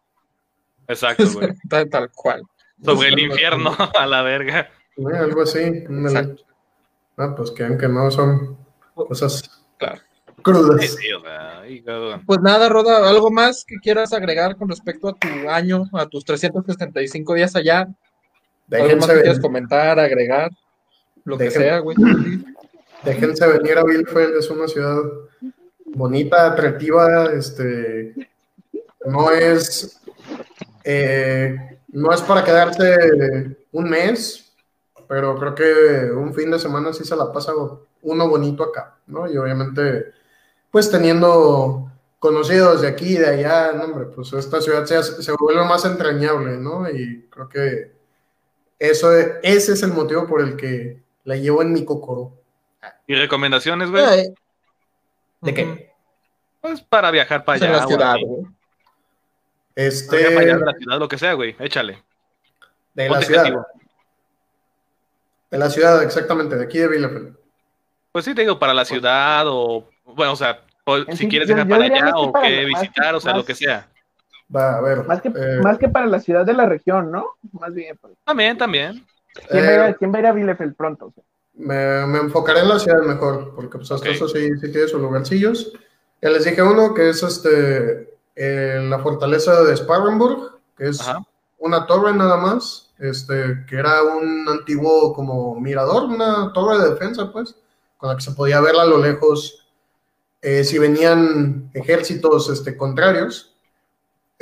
Exacto, güey. tal, tal cual. Sobre el infierno, a la verga. Sí, algo así. Ah, pues que que no son cosas Claro. Crudas. sí, o sea, ay, cabrón. Pues nada, Roda, ¿algo más que quieras agregar con respecto a tu año, a tus 365 días allá? ¿Algo más Déjense, que quieras comentar, agregar? Lo que sea, güey. déjense venir a Bielefeld, es una ciudad bonita, atractiva, este, no es, Eh, no es para quedarse un mes, pero creo que un fin de semana sí se la pasa uno bonito acá, ¿no? Y obviamente, pues teniendo conocidos de aquí y de allá, no, pues esta ciudad se, se vuelve más entrañable, ¿no? Y creo que eso, ese es el motivo por el que la llevo en mi cocoro. ¿Y recomendaciones, güey? ¿De qué? Pues para viajar para allá. la ciudad, güey. Este. Para allá de la ciudad, lo que sea, güey. Échale. De la ciudad. De la ciudad, exactamente, de aquí de Bielefeld. Pues sí, te digo, para la ciudad o. Bueno, o sea, si quieres viajar para allá o que visitar, o sea, lo que sea. Va, a ver. Más que, eh, más que para la ciudad de la región, ¿no? Más bien. Pues. También, también. ¿Quién, va, a ir a eh, Bielefeld pronto? Me, me, enfocaré en la ciudad mejor, porque pues hasta eso sí, sí tiene sus lugarcillos. Ya les dije uno que es este eh, la fortaleza de Sparrenburg, que es una torre nada más, este, que era un antiguo como mirador, una torre de defensa, pues, con la que se podía ver a lo lejos eh, si venían ejércitos este, contrarios.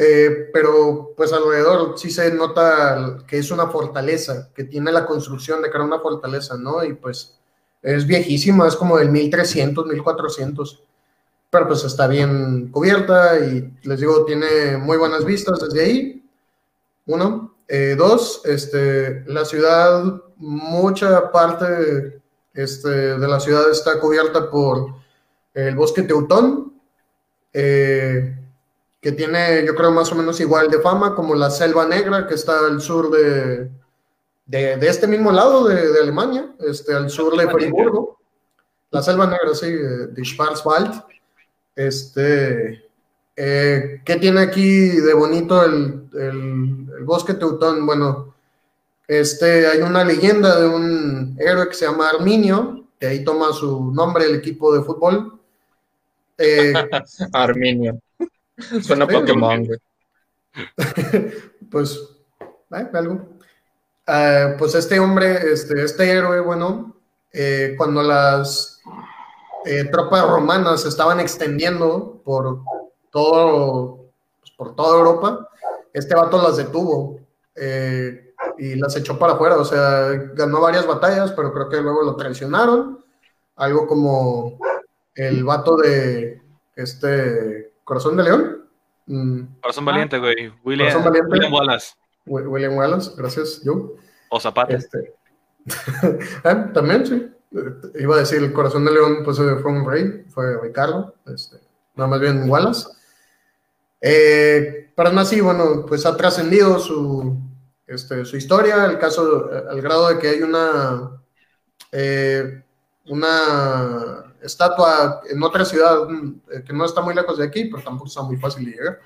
Eh, pero pues alrededor sí se nota que es una fortaleza, que tiene la construcción de que era una fortaleza, ¿no? Y pues es viejísima, es como del 1300, 1400, pero pues está bien cubierta y les digo, tiene muy buenas vistas desde ahí. Uno. Eh, dos, este, la ciudad, mucha parte este, de la ciudad está cubierta por el bosque Teutón. Eh, que tiene, yo creo, más o menos igual de fama como la Selva Negra, que está al sur de, de, este mismo lado de, de, Alemania, este, al sur de Friburgo. La Selva Negra, sí, de Schwarzwald. Este, eh, ¿Qué tiene aquí de bonito el, el, el, bosque Teutón? Bueno, este, hay una leyenda de un héroe que se llama Arminio, que ahí toma su nombre el equipo de fútbol. Eh, Arminio. Suena Pokémon, güey. pues, algo. Uh, pues este hombre, este, este héroe, bueno, eh, cuando las eh, tropas romanas estaban extendiendo por todo, pues, por toda Europa, este vato las detuvo eh, y las echó para afuera. O sea, ganó varias batallas, pero creo que luego lo traicionaron. Algo como el vato de este Corazón de León. Mm. Corazón Valiente, güey. William, William Wallace. William Wallace, gracias, yo. O Zapata. Este. Ah, también, sí. Iba a decir, el Corazón de León, pues fue un rey, fue Ricardo, este, nada más bien Wallace. Eh, pero aún así, bueno, pues ha trascendido su, este, su historia, el caso, al grado de que hay una, eh, una estatua en otra ciudad eh, que no está muy lejos de aquí, pero tampoco está muy fácil de llegar.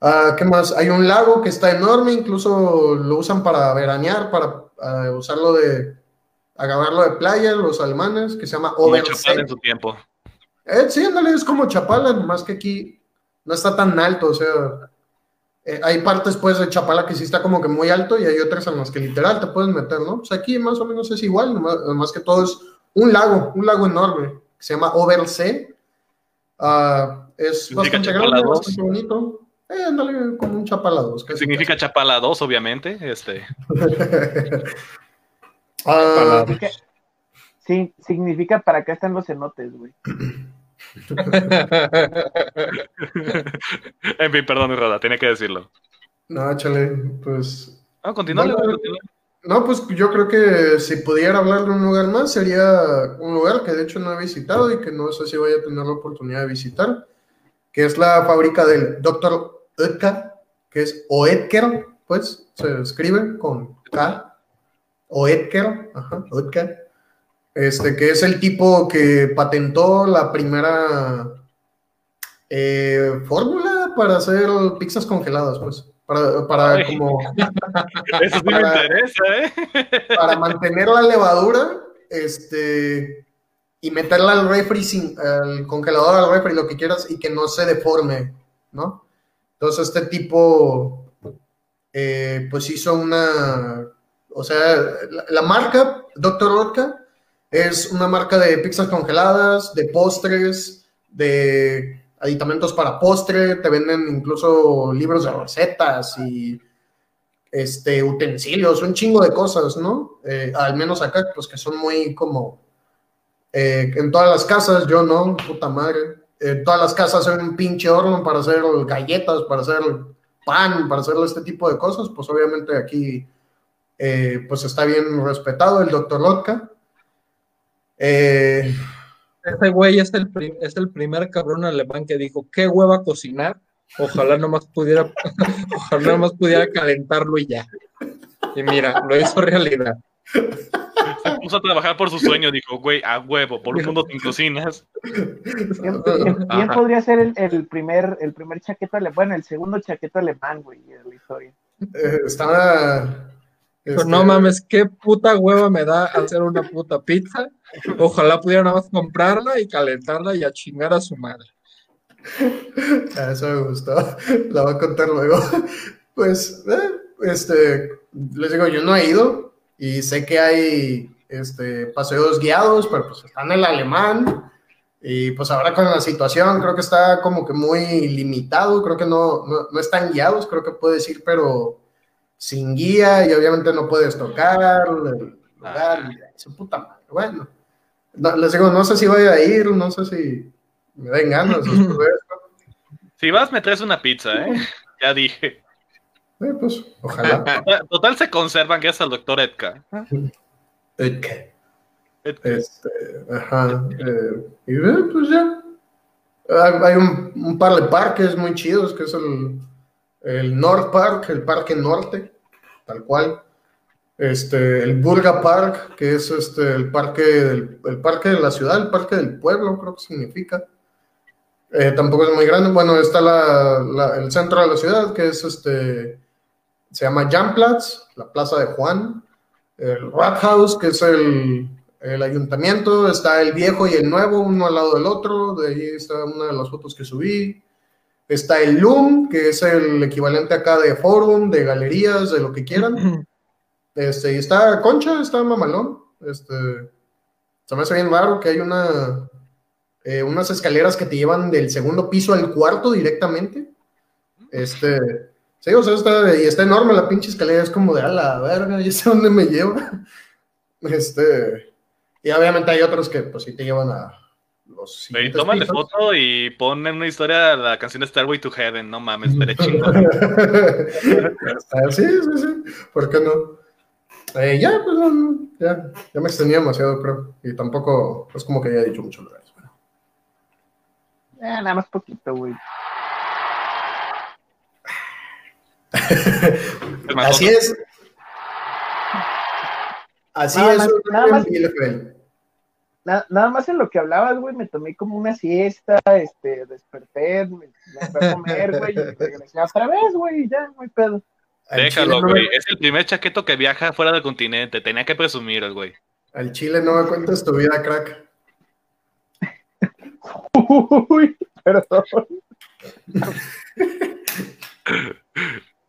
uh, ¿Qué más? Hay un lago que está enorme, incluso lo usan para veranear, para uh, usarlo de agarrarlo de playa, los alemanes, que se llama Oversee. en su tiempo. Eh, sí, ándale, es como Chapala, más que aquí no está tan alto, o sea, eh, hay partes pues de Chapala que sí está como que muy alto y hay otras en las que literal te puedes meter, ¿no? Pues aquí más o menos es igual, más que todo es un lago, un lago enorme, que se llama Oversee. Uh, es bastante grande, bastante bonito. Eh, ándale, como un Chapala 2. ¿Qué significa Chapala 2, obviamente? Este. uh, sí, significa para qué están los cenotes, güey. en fin, perdón, Roda, tenía que decirlo. No, échale, pues. Ah, continúa. No, pues yo creo que si pudiera hablar de un lugar más, sería un lugar que de hecho no he visitado y que no sé si voy a tener la oportunidad de visitar, que es la fábrica del Dr. Oetker, que es Oetker, pues se escribe con K, Oetker, ajá, Oetker, este, que es el tipo que patentó la primera eh, fórmula para hacer pizzas congeladas, pues. Para, para como. Eso sí para, me interesa, ¿eh? Para mantener la levadura, este. Y meterla al refri, sin, al congelador, al refri, lo que quieras, y que no se deforme, ¿no? Entonces, este tipo, eh, pues hizo una. O sea, la, la marca, Dr. Rotka, es una marca de pizzas congeladas, de postres, de aditamentos para postre, te venden incluso libros de recetas y este, utensilios, un chingo de cosas, ¿no? Eh, al menos acá, pues que son muy como eh, en todas las casas, yo no, puta madre. En todas las casas hay un pinche horno para hacer galletas, para hacer pan, para hacer este tipo de cosas. Pues obviamente aquí eh, pues está bien respetado el doctor Lotka. Eh, Ese güey es el, es el primer cabrón alemán que dijo, qué hueva cocinar. Ojalá nomás pudiera, ojalá nomás pudiera calentarlo y ya. Y mira, lo hizo realidad. Se puso a trabajar por su sueño, dijo, güey, a huevo, por un mundo sin cocinas. ¿Quién, podría ser el, primer, el primer chaqueto alemán? Bueno, el segundo chaqueto alemán, güey, de la historia. Eh, estaba. Este... No mames, qué puta hueva me da hacer una puta pizza. Ojalá pudiera nada más comprarla y calentarla y a chingar a su madre. Ah, eso me gustó. La voy a contar luego. Pues, eh, este, les digo, yo no he ido, y sé que hay este, paseos guiados, pero pues están en el alemán. Y pues ahora con la situación creo que está como que muy limitado, creo que no, no, están guiados, creo que puedes ir, pero sin guía y obviamente no puedes tocar el lugar. Su puta madre. Bueno, les digo, no sé si voy a ir, no sé si me den ganas. si vas, me traes una pizza, ¿eh? Ya dije. Eh, pues, ojalá. Total se conservan gracias al doctor Edka. Edka. Este, ajá. Eh, y eh, pues ya. Hay un, par de parques muy chidos, que es el, el North Park, el Parque Norte, tal cual. Este, el Burga Park, que es este, el, parque el parque de la ciudad, el parque del pueblo, creo que significa. tampoco es muy grande. Bueno, está la, el centro de la ciudad, que es este se llama Jamplatz, la Plaza de Juan, el Rathaus, que es el, ayuntamiento, está el viejo y el nuevo, uno al lado del otro, de ahí está una de las fotos que subí. Está el Loom, que es el equivalente acá de forum, de galerías, de lo que quieran. Este, y está Concha, está Mamalón. Este, se me hace bien raro que hay una, eh, unas escaleras que te llevan del segundo piso al cuarto directamente. Este, Sí, o sea, está, y está enorme la pinche escalera, es como de a la verga, y sé dónde me lleva. Este, y obviamente hay otros que pues sí te llevan a los Y tómale foto y ponen una historia la canción de Starway to Heaven, no mames, veré chingo. sí, sí, sí, ¿por qué no? Eh, ya, pues ya, ya me extendí demasiado, creo, y tampoco es como que haya dicho muchos lugares. Bueno. Eh, nada más poquito, güey. Así es. Así es. nada, más, nada, más en lo que hablabas, güey, me tomé como una siesta, este, desperté, me, fui a comer, güey, y regresé otra vez, güey, ya, muy pedo. Déjalo, güey. Es el primer chaqueto que viaja fuera del continente. Tenía que presumir el güey. Al Chile no me cuentas tu vida, crack. Uy, perdón.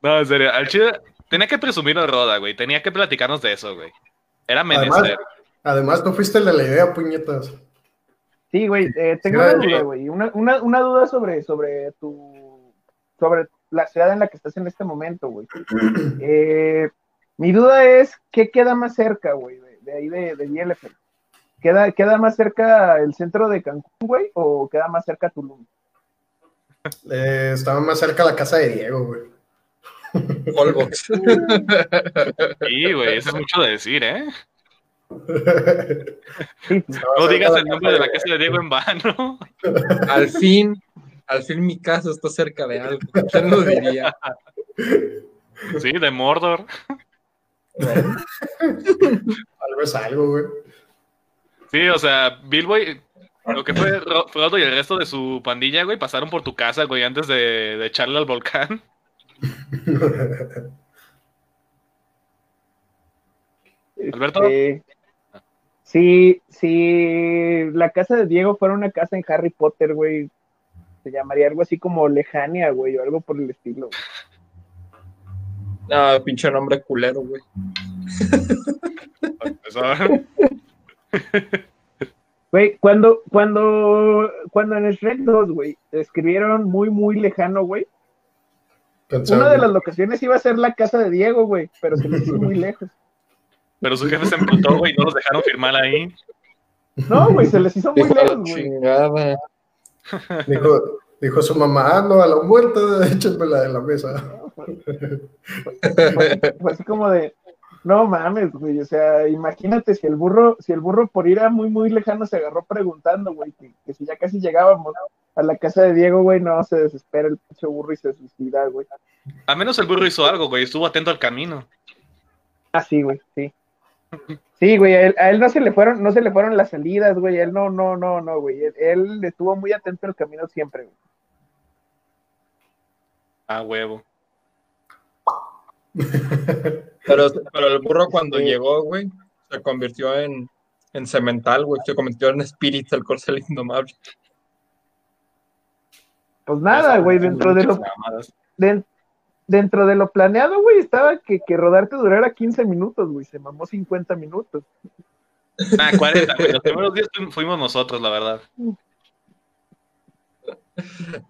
No, en serio, al chile tenía que presumir el Roda, güey. Tenía que platicarnos de eso, güey. Era menester. Además, tú fuiste el de la idea, puñetas. Sí, güey, eh, tengo una duda, güey. Una, una, una, duda sobre, sobre tu. sobre la ciudad en la que estás en este momento, güey. Eh, mi duda es: ¿qué queda más cerca, güey, de, ahí de, de ¿Queda, ¿Queda más cerca el centro de Cancún, güey, o queda más cerca Tulum? Eh, estaba más cerca la casa de Diego, güey. Holbox. Sí, güey, eso es mucho de decir, ¿eh? No digas el nombre de la casa de Diego en vano. Al fin, al fin mi casa está cerca de algo. ¿Quién lo diría? Sí, de Mordor. Tal vez algo, güey. Sí, o sea, Bilbo, lo que fue Frodo y el resto de su pandilla, güey, pasaron por tu casa, güey, antes de, de echarle al volcán. Alberto. si, si la casa de Diego fuera una casa en Harry Potter, güey, se llamaría algo así como Lejania, güey, o algo por el estilo. Ah, pinche nombre culero, güey. Güey, cuando, cuando, cuando en Shrek 2, güey, escribieron muy, muy lejano, güey. Una de las locaciones iba a ser la casa de Diego, güey, pero se les hizo muy lejos. Pero su jefe se emputó, güey, y no los dejaron firmar ahí. No, güey, se les hizo muy lejos, güey. Dijo, dijo su mamá, no, a la vuelta, échenmela de la mesa. Fue así como de, no mames, güey, o sea, imagínate si el burro, si el burro por ir a muy, muy lejano se agarró preguntando, güey, que, si ya casi llegábamos a la casa de Diego, güey, no, se desespera el pinche burro y se suicida, güey. Al menos el burro hizo algo, güey, estuvo atento al camino. Ah, sí, güey, sí. Sí, güey, a él, no se le fueron, no se le fueron las salidas, güey, él no, no, no, no, güey, él, él estuvo muy atento al camino siempre, güey. Ah, huevo. Pero, pero el burro cuando llegó, güey, se convirtió en, en cemental, güey, se convirtió en espíritu el corcel indomable. Pues nada, güey, dentro de lo dentro de lo planeado, güey, estaba que, que rodarte durara 15 minutos, güey, se mamó 50 minutos. Ah, 40, güey, los primeros días fuimos nosotros, la verdad.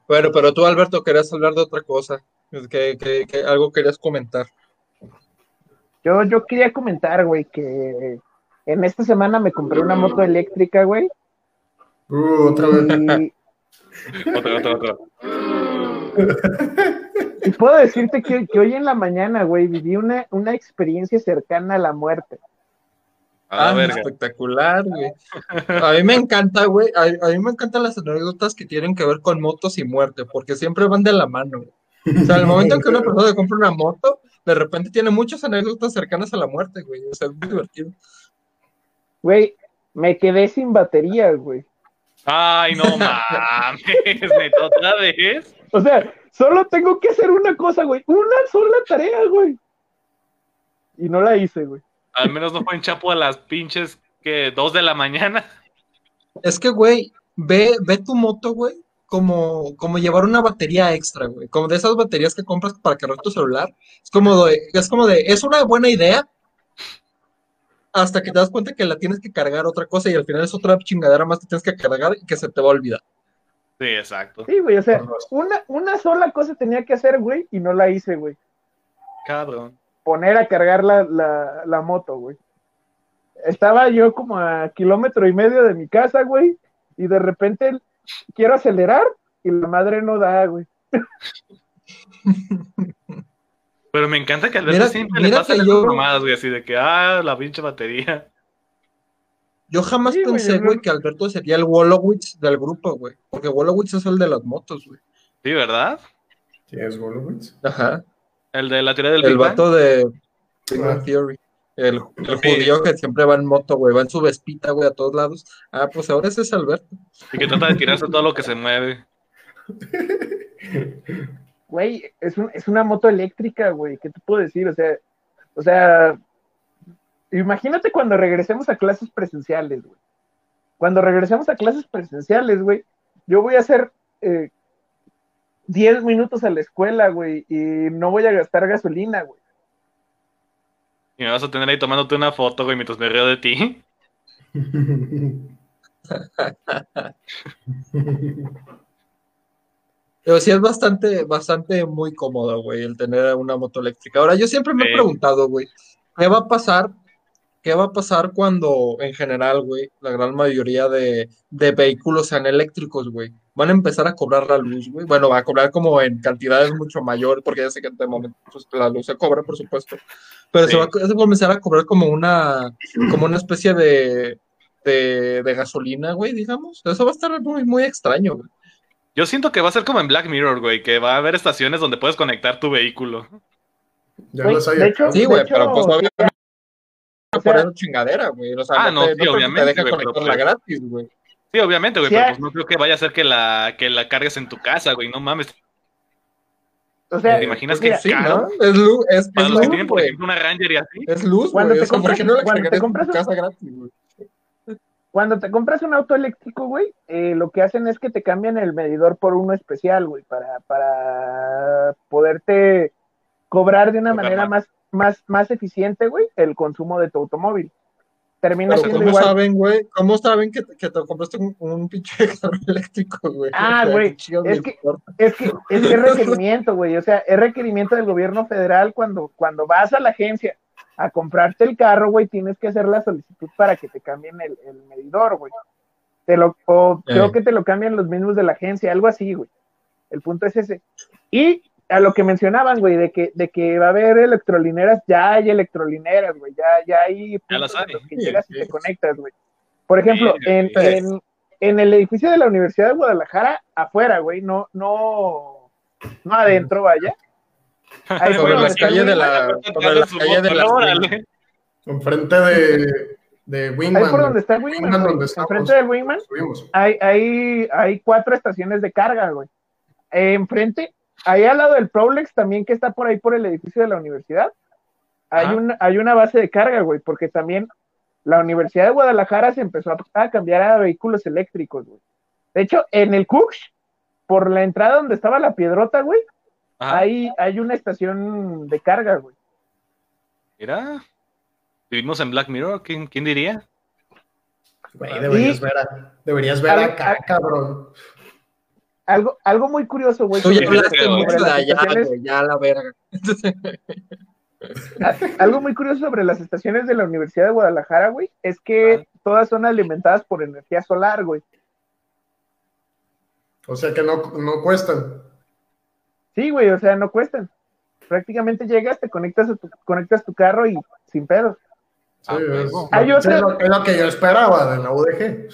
Bueno, pero tú, Alberto, querías hablar de otra cosa, que, que, que algo querías comentar. Yo, yo quería comentar, güey, que en esta semana me compré una moto eléctrica, güey. Uh, otra vez. otra, otra, otra. Y puedo decirte que, hoy en la mañana, güey, viví una, una experiencia cercana a la muerte. Ah, espectacular, güey. A mí me encanta, güey. A, mí me encantan las anécdotas que tienen que ver con motos y muerte, porque siempre van de la mano. O sea, al momento en que una persona compra una moto, de repente tiene muchas anécdotas cercanas a la muerte, güey. O sea, es muy divertido. Güey, me quedé sin batería, güey. Ay, no mames, otra vez. O sea, solo tengo que hacer una cosa, güey. Una sola tarea, güey. Y no la hice, güey. Al menos no fue en Chapo a las pinches que dos de la mañana. Es que, güey, ve, ve tu moto, güey, como, como llevar una batería extra, güey. Como de esas baterías que compras para cargar tu celular. Es como de, es como de, es una buena idea. Hasta que te das cuenta que la tienes que cargar otra cosa y al final es otra chingadera más que tienes que cargar y que se te va a olvidar. Sí, exacto. Sí, güey, o sea, una, una sola cosa tenía que hacer, güey, y no la hice, güey. Cabrón. Poner a cargar la, la, la moto, güey. Estaba yo como a kilómetro y medio de mi casa, güey, y de repente quiero acelerar y la madre no da, güey. Pero me encanta que Alberto siempre le pasa yo... tomadas, güey, así de que, ah, la pinche batería. Yo jamás pensé, güey, que Alberto sería el Wolowitz del grupo, güey. Porque Wolowitz es el de las motos, güey. Sí, ¿verdad? Sí, es Wolowitz. Ajá. El de la teoría del El vato de Big ah. Theory. El, judío que siempre va en moto, güey, va en su vespita, güey, a todos lados. Ah, pues ahora ese es Alberto. Y que trata de tirarse todo lo que se mueve. Güey, es, es una moto eléctrica, güey, ¿qué te puedo decir? O sea, o sea, imagínate cuando regresemos a clases presenciales, güey. Cuando regresemos a clases presenciales, güey, yo voy a hacer eh, 10 minutos a la escuela, güey, y no voy a gastar gasolina, güey. Y me vas a tener ahí tomándote una foto, güey, mientras me río de ti. Pero sí es bastante, bastante muy cómodo, güey, el tener una moto eléctrica. Ahora, yo siempre me he preguntado, güey, ¿qué va a pasar? ¿Qué va a pasar cuando, en general, güey, la gran mayoría de, de vehículos sean eléctricos, güey? Van a empezar a cobrar la luz, güey. Bueno, va a cobrar como en cantidades mucho mayores, porque ya sé que en este momento pues, la luz se cobra, por supuesto. Pero se, va, a comenzar a cobrar como una, como una especie de, de, gasolina, güey, digamos. Eso va a estar muy, muy extraño, güey. Yo siento que va a ser como en Black Mirror, güey, que va a haber estaciones donde puedes conectar tu vehículo. Ya lo sabía. sí, güey, pero pues obviamente por eso chingadera, güey. O sea, ah, no, sí, obviamente. Te deja conectarla pues, gratis, güey. Sí, obviamente, güey, pero pues no creo que vaya a ser que la, que la cargues en tu casa, güey, no mames. O sea, ¿te imaginas que es caro? Es luz, es, Para es los luz, que tienen, por ejemplo, una Ranger y así. Es luz, cuando güey. te compras, no la cuando te compras en tu casa gratis, güey. Cuando te compras un auto eléctrico, güey, eh, lo que hacen es que te cambian el medidor por uno especial, güey, para, para poderte cobrar de una manera más, más, más eficiente, güey, el consumo de tu automóvil. termina Pero siendo ¿cómo igual. saben, güey? ¿Cómo saben que, que te compraste un, un pinche carro eléctrico, güey? Ah, güey, es que-. Es que es, que es requerimiento, güey. O sea, es requerimiento del gobierno federal cuando, cuando vas a la agencia a comprarte el carro, güey, tienes que hacer la solicitud para que te cambien el, el medidor, güey. Te lo, o Eh. creo que te lo cambian los mismos de la agencia, algo así, güey. El punto es ese. Y a lo que mencionaban, güey, de que, de que va a haber electrolineras, ya hay electrolineras, güey, ya, ya hay Ya las hay. que Sí, llegas y sí. te conectas, güey. Por ejemplo, Sí, en, sí. en, en el edificio de la Universidad de Guadalajara, afuera, güey, no, no, no adentro, vaya. Ahí Sobre la calle de la, sobre la calle de la. Enfrente de, de Wingman. Ahí por donde está el Wingman, Wingman, donde estamos. Enfrente del Wingman Subimos. hay, hay, hay cuatro estaciones de carga, güey. Eh, enfrente, ahí al lado del Prolex también que está por ahí por el edificio de la universidad, hay, Ajá. un, hay una base de carga, güey, porque también la Universidad de Guadalajara se empezó a, a cambiar a vehículos eléctricos, güey. De hecho, en el Cux, por la entrada donde estaba la piedrota, güey, Ajá, hay, hay una estación de carga, güey. Mira. Vivimos en Black Mirror, ¿quién, quién diría? Güey, deberías Y- ver, a, deberías ver acá, al- cabrón. Algo, algo muy curioso, güey. Tú ya sobre- hablaste mucho de las allá, estaciones- güey, ya la verga. Algo muy curioso sobre las estaciones de la Universidad de Guadalajara, güey, es que todas son alimentadas por energía solar, güey. O sea que no, no cuestan. Sí, güey, o sea, no cuestan. Prácticamente llegas, te conectas a tu, conectas tu carro y sin pedos. Sí, Ah, es, huevo. Hay sí, otra- es lo, es lo que yo esperaba de la UDG.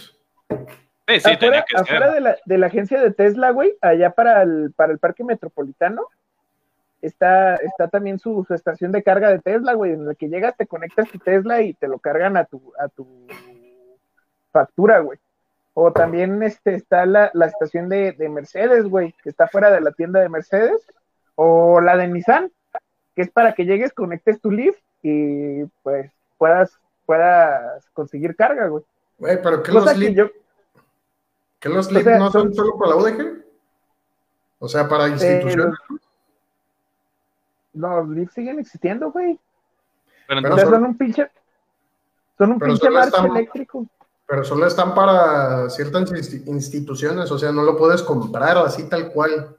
Sí, sí, tenía afuera que de, la, de la agencia de Tesla, güey, allá para el, para el parque metropolitano, está, está también su, su estación de carga de Tesla, güey, en la que llegas, te conectas tu Tesla y te lo cargan a tu, a tu factura, güey. O también este, está la, la estación de, de Mercedes, güey, que está fuera de la tienda de Mercedes. O la de Nissan, que es para que llegues, conectes tu Leaf y pues puedas, puedas conseguir carga, güey. Güey, pero ¿qué Cosa los, que yo, ¿qué los o LIP sea, no son solo para la UDG? O sea, para eh, instituciones. los, los Leaf siguen existiendo, güey. Pero Pero O sea, entonces, son un pinche, son un pinche marco están- eléctrico. Pero solo están para ciertas insti- instituciones, o sea, no lo puedes comprar así tal cual.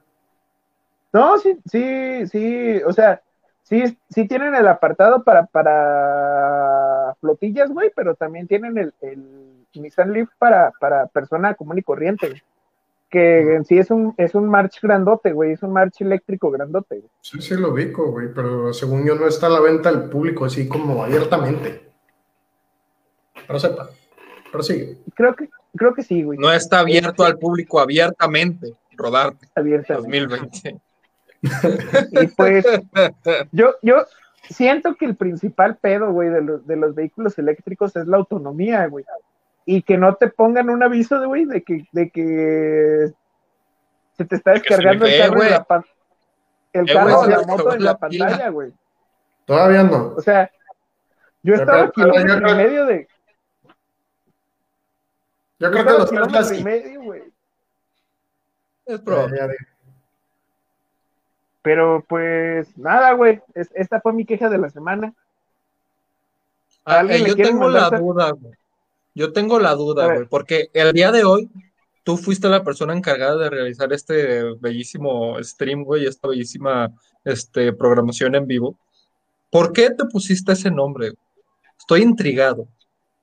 No, sí, sí, sí, o sea, sí, sí tienen el apartado para, para flotillas, güey, pero también tienen el, el Nissan Leaf para, para persona común y corriente, güey. que en sí es un, es un March grandote, güey, es un March eléctrico grandote, güey. Sí, sí lo ubico, güey, pero según yo no está a la venta al público así como abiertamente. Pero sepa, pero sí. Creo que, creo que sí, güey, No está abierto al público abiertamente, rodarte abierta. 2020. Y pues, yo, yo siento que el principal pedo, güey, de, los- de los vehículos eléctricos es la autonomía, güey. Y que no te pongan un aviso, de, güey, de que, de que se te está De descargando el carro, en la, pan- el Eh, carro se la moto en la pantalla, güey. Todavía no. O sea, yo estaba a pero- pero yo kilómetro y creo- medio de... Yo Yo creo que los kilómetro Teslas y medio, güey. Es probable. Pero pues, nada, güey. Es- esta fue mi queja de la semana. Ah, ¿Alguien eh, le yo tengo la duda, güey. Yo tengo la duda, güey, porque el día de hoy tú fuiste la persona encargada de realizar este bellísimo stream, güey, esta bellísima este, programación en vivo. ¿Por qué te pusiste ese nombre? güey? Estoy intrigado.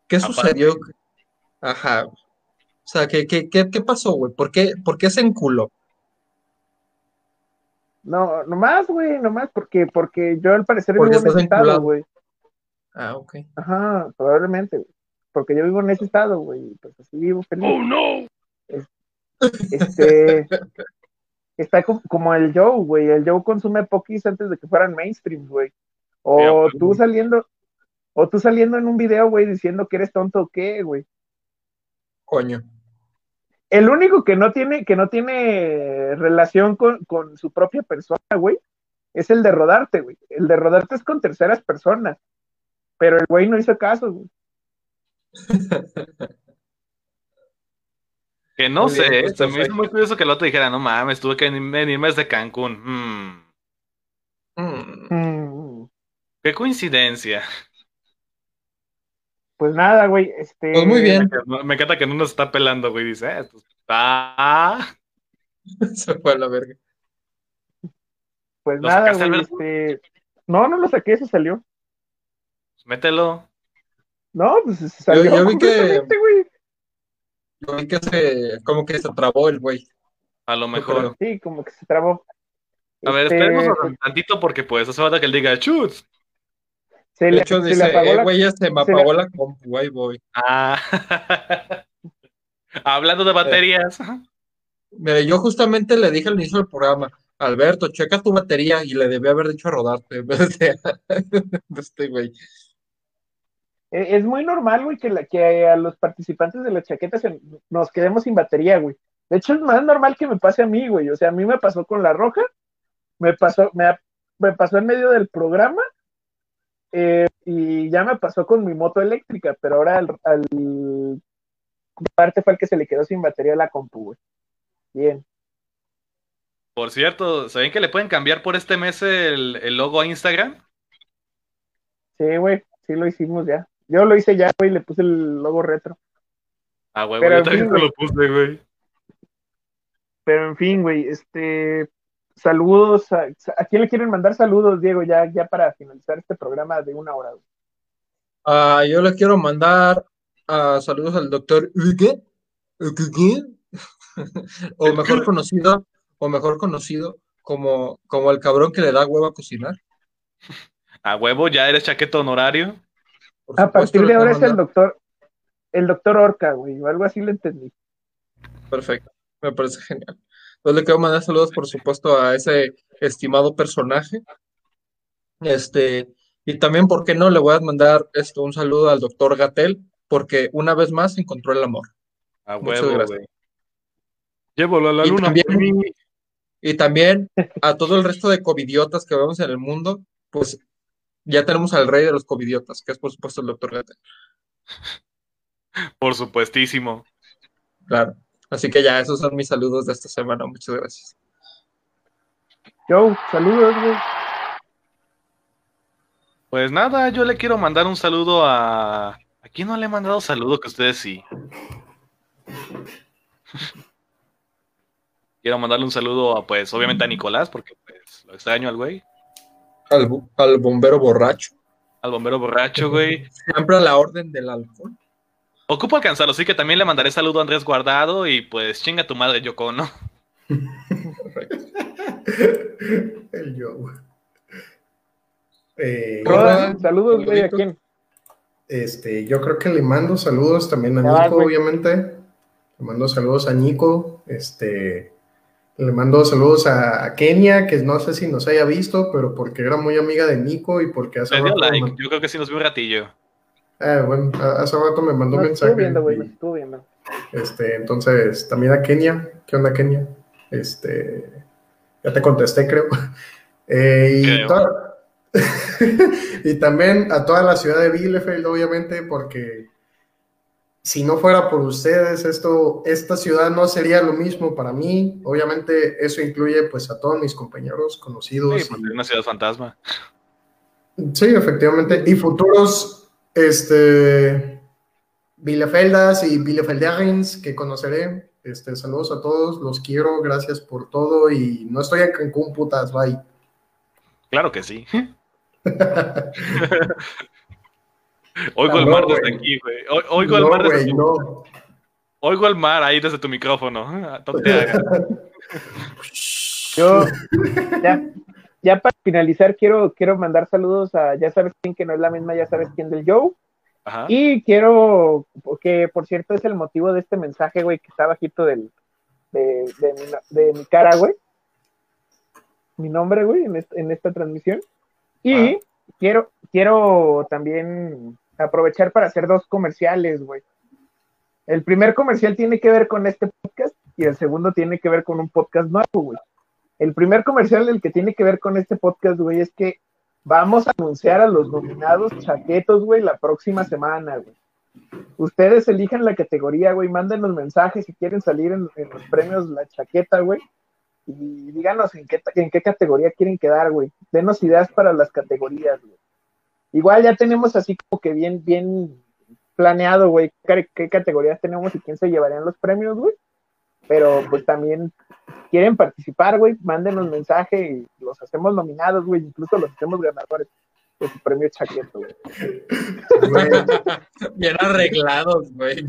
¿Qué Aparte. sucedió? Ajá. O sea, ¿qué, qué, qué, qué pasó, güey? ¿Por qué, por qué se enculó? No, nomás, güey, nomás porque, porque yo al parecer Porque vivo estás enculado. güey. Ah, ok. Ajá, probablemente, güey. Porque yo vivo en ese estado, güey. Pues así vivo feliz. ¡Oh, no! Este. Está como, como el Joe, güey. El Joe consume pokis antes de que fueran mainstream, güey. O tú saliendo, o tú saliendo en un video, güey, diciendo que eres tonto o qué, güey. Coño. El único que no tiene, que no tiene relación con, con su propia persona, güey, es el de rodarte, güey. El de rodarte es con terceras personas. Pero el güey no hizo caso, güey. Que no bien, sé, pues, se me hizo perfecto. muy curioso que el otro dijera, no mames, tuve que venirme desde Cancún. Mm, Mm. Mm. qué coincidencia. Pues nada, güey, este... Pues muy bien. Me encanta que no nos está pelando, güey, dice, eh, pues, ah. Se fue a la verga. Pues ¿Lo nada, güey, este... No, no lo saqué, se salió. Mételo. No, pues se salió yo vi que- completamente, güey. Yo vi que se, como que se trabó el güey. A lo Yo mejor. Sí, como que se trabó. A ver, Este, esperemos pues, un tantito porque pues hace falta que él diga chutz. se De le, hecho, se le dice, apagó eh, la... güey, ya se me se le- apagó la compu, ahí voy. Ah. Hablando de baterías. Mira, yo justamente le dije al inicio del programa, Alberto, checa tu batería y le debí haber dicho a rodarte en vez de, de este güey. Eh, Es muy normal, güey, que, la, que a los participantes de la chaqueta se- nos quedemos sin batería, güey. De hecho, es más normal que me pase a mí, güey. O sea, a mí me pasó con la roja, me pasó, me, me pasó en medio del programa eh, y ya me pasó con mi moto eléctrica, pero ahora al, al parte fue el que se le quedó sin batería a la compu, güey. Bien. Por cierto, ¿saben que le pueden cambiar por este mes el, el logo a Instagram? Sí, güey, sí lo hicimos ya. Yo lo hice ya, güey, le puse el logo retro. Ah, huevo, Pero, yo en también fin, te güey. lo puse, güey. Pero en fin, güey, este, saludos. A, ¿a quién le quieren mandar saludos, Diego, ya, ya para finalizar este programa de una hora? güey? Ah, yo le quiero mandar ah, saludos al doctor Uge, Uge, o mejor conocido, o mejor conocido como, como el cabrón que le da huevo a cocinar. A huevo, ya eres chaqueto honorario. Por A supuesto, partir de ahora es el doctor, el doctor Orca, güey, o algo así le entendí. Perfecto, me parece genial. Entonces le quiero mandar saludos, por supuesto, a ese estimado personaje. Este, y también, ¿por qué no? Le voy a mandar esto, un saludo al doctor Gatel, porque una vez más encontró el amor. A Muchas huevo, gracias. Llévalo a la Y luna. también-. Y también a todo el resto de covidiotas que vemos en el mundo, pues ya tenemos al rey de los covidiotas, que es por supuesto el doctor Gatel. Por supuestísimo. Claro. Así que ya, esos son mis saludos de esta semana. Muchas gracias. Joe, saludos, güey. Pues nada, yo le quiero mandar un saludo a. ¿A quién no le he mandado saludo que ustedes sí? Quiero mandarle un saludo a, pues, obviamente a Nicolás, porque pues lo extraño al güey. Al, al bombero borracho. Al bombero borracho, güey. Siempre a la orden del alcohol. Ocupo alcanzarlo, así que también le mandaré saludo a Andrés Guardado y pues chinga tu madre, Yoko, ¿no? El yo. Eh, Roda, Hola, saludos, güey, ¿a quién? Este, yo creo que le mando saludos también a Nico, güey. obviamente. Le mando saludos a Nico. Este, le mando saludos a, a Kenia, que no sé si nos haya visto, pero porque era muy amiga de Nico y porque hace rato, like, me- yo creo que sí nos vio un ratillo. Ah, bueno, hace rato me mandó un mensaje. estuvo viendo, güey, estuvo viendo. Este, entonces, también a Kenia. ¿Qué onda, Kenia? Este, ya te contesté, creo. Eh, y, Creo. to- y también a toda la ciudad de Bielefeld, obviamente, porque si no fuera por ustedes, esto, esta ciudad no sería lo mismo para mí. Obviamente, eso incluye pues a todos mis compañeros conocidos. Sí, pues, y- una ciudad fantasma. Sí, efectivamente. Y futuros, este, Bielefeldas y Bielefeldiagens que conoceré. Este, saludos a todos, los quiero, gracias por todo y no estoy en Cancún, putas, bye. Claro que sí. Oigo el no, mar desde aquí, güey. Oigo el no, mar desde tu- no. Oigo el mar ahí desde tu micrófono. Yo, ya, ya para finalizar, quiero, quiero mandar saludos a ya sabes quién, que no es la misma, ya sabes quién del Joe. Ajá. Y quiero, que por cierto es el motivo de este mensaje, güey, que está bajito del, de, de mi, de mi cara, güey. Mi nombre, güey, en, est- en esta transmisión. Y quiero, quiero también aprovechar para hacer dos comerciales, güey. El primer comercial tiene que ver con este podcast y el segundo tiene que ver con un podcast nuevo, güey. El primer comercial, el que tiene que ver con este podcast, güey, es que vamos a anunciar a los nominados chaquetos, güey, la próxima semana, güey. Ustedes elijan la categoría, güey, mándenos mensajes si quieren salir en, los premios La Chaqueta, güey. Y díganos en qué categoría quieren quedar, güey. Denos ideas para las categorías, güey. Igual ya tenemos así como que bien, bien planeado, güey, qué, categorías tenemos y quién se llevarían los premios, güey. Pero pues también quieren participar, güey, mándenos mensaje y los hacemos nominados, güey, incluso los hacemos ganadores de su premio chaqueto, güey. bien arreglados, güey.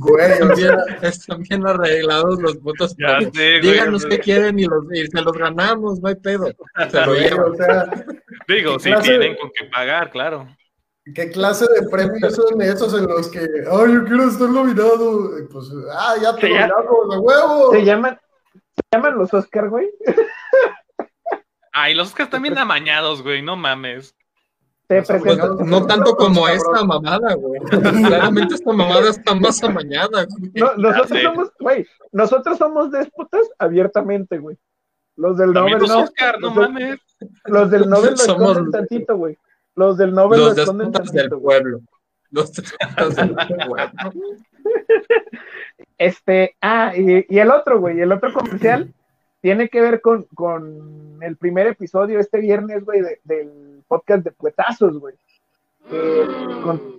están bien arreglados los putos. Díganos qué quieren y, los, y se los ganamos, no hay pedo. Se lo llevan. O sea, Digo, si tienen con qué pagar, claro. ¿Qué clase de premios son esos en los que, ay, yo quiero estar nominado? Pues, ah, ya te nominamos, de huevo. Se llaman, se llaman los Oscar, güey. Ay, los Oscars también amañados, güey, no mames. no, tanto como esta mamada, güey. Claramente esta mamada está más amañada, güey. No, nosotros somos, güey, nosotros somos déspotas abiertamente, güey. Los del Nobel no. Oscar, no mames. Los del Nobel lo esconden tantito, güey. Los del Nobel los esconden del pueblo. Los del pueblo. Este, ah, y, el otro, güey, el otro comercial tiene que ver con, con el primer episodio este viernes, güey, del podcast de Puetazos, güey. con,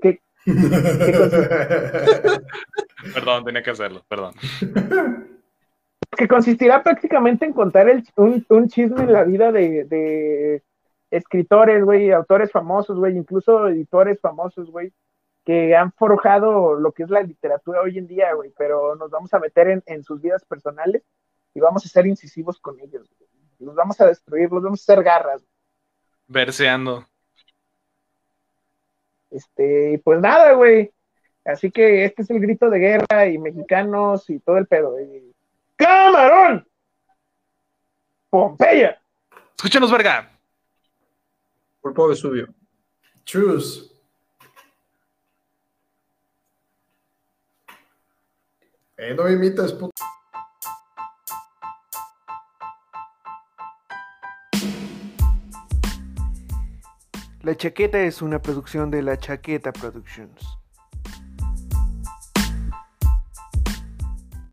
perdón, tenía que hacerlo, perdón. Que consistirá prácticamente en contar el, un, un, chisme en la vida de escritores, güey, autores famosos, güey, incluso editores famosos, güey, que han forjado lo que es la literatura hoy en día, güey, pero nos vamos a meter en, sus vidas personales y vamos a ser incisivos con ellos, güey. Los vamos a destruir, los vamos a hacer garras. Verseando. Este, pues nada, güey. Así que este es el grito de guerra y mexicanos y todo el pedo. ¡Camarón! ¡Pompeya! Escúchanos, verga. Por Vesubio. Choose. Eh, no imitas, puto. La Chaqueta es una producción de La Chaqueta Productions.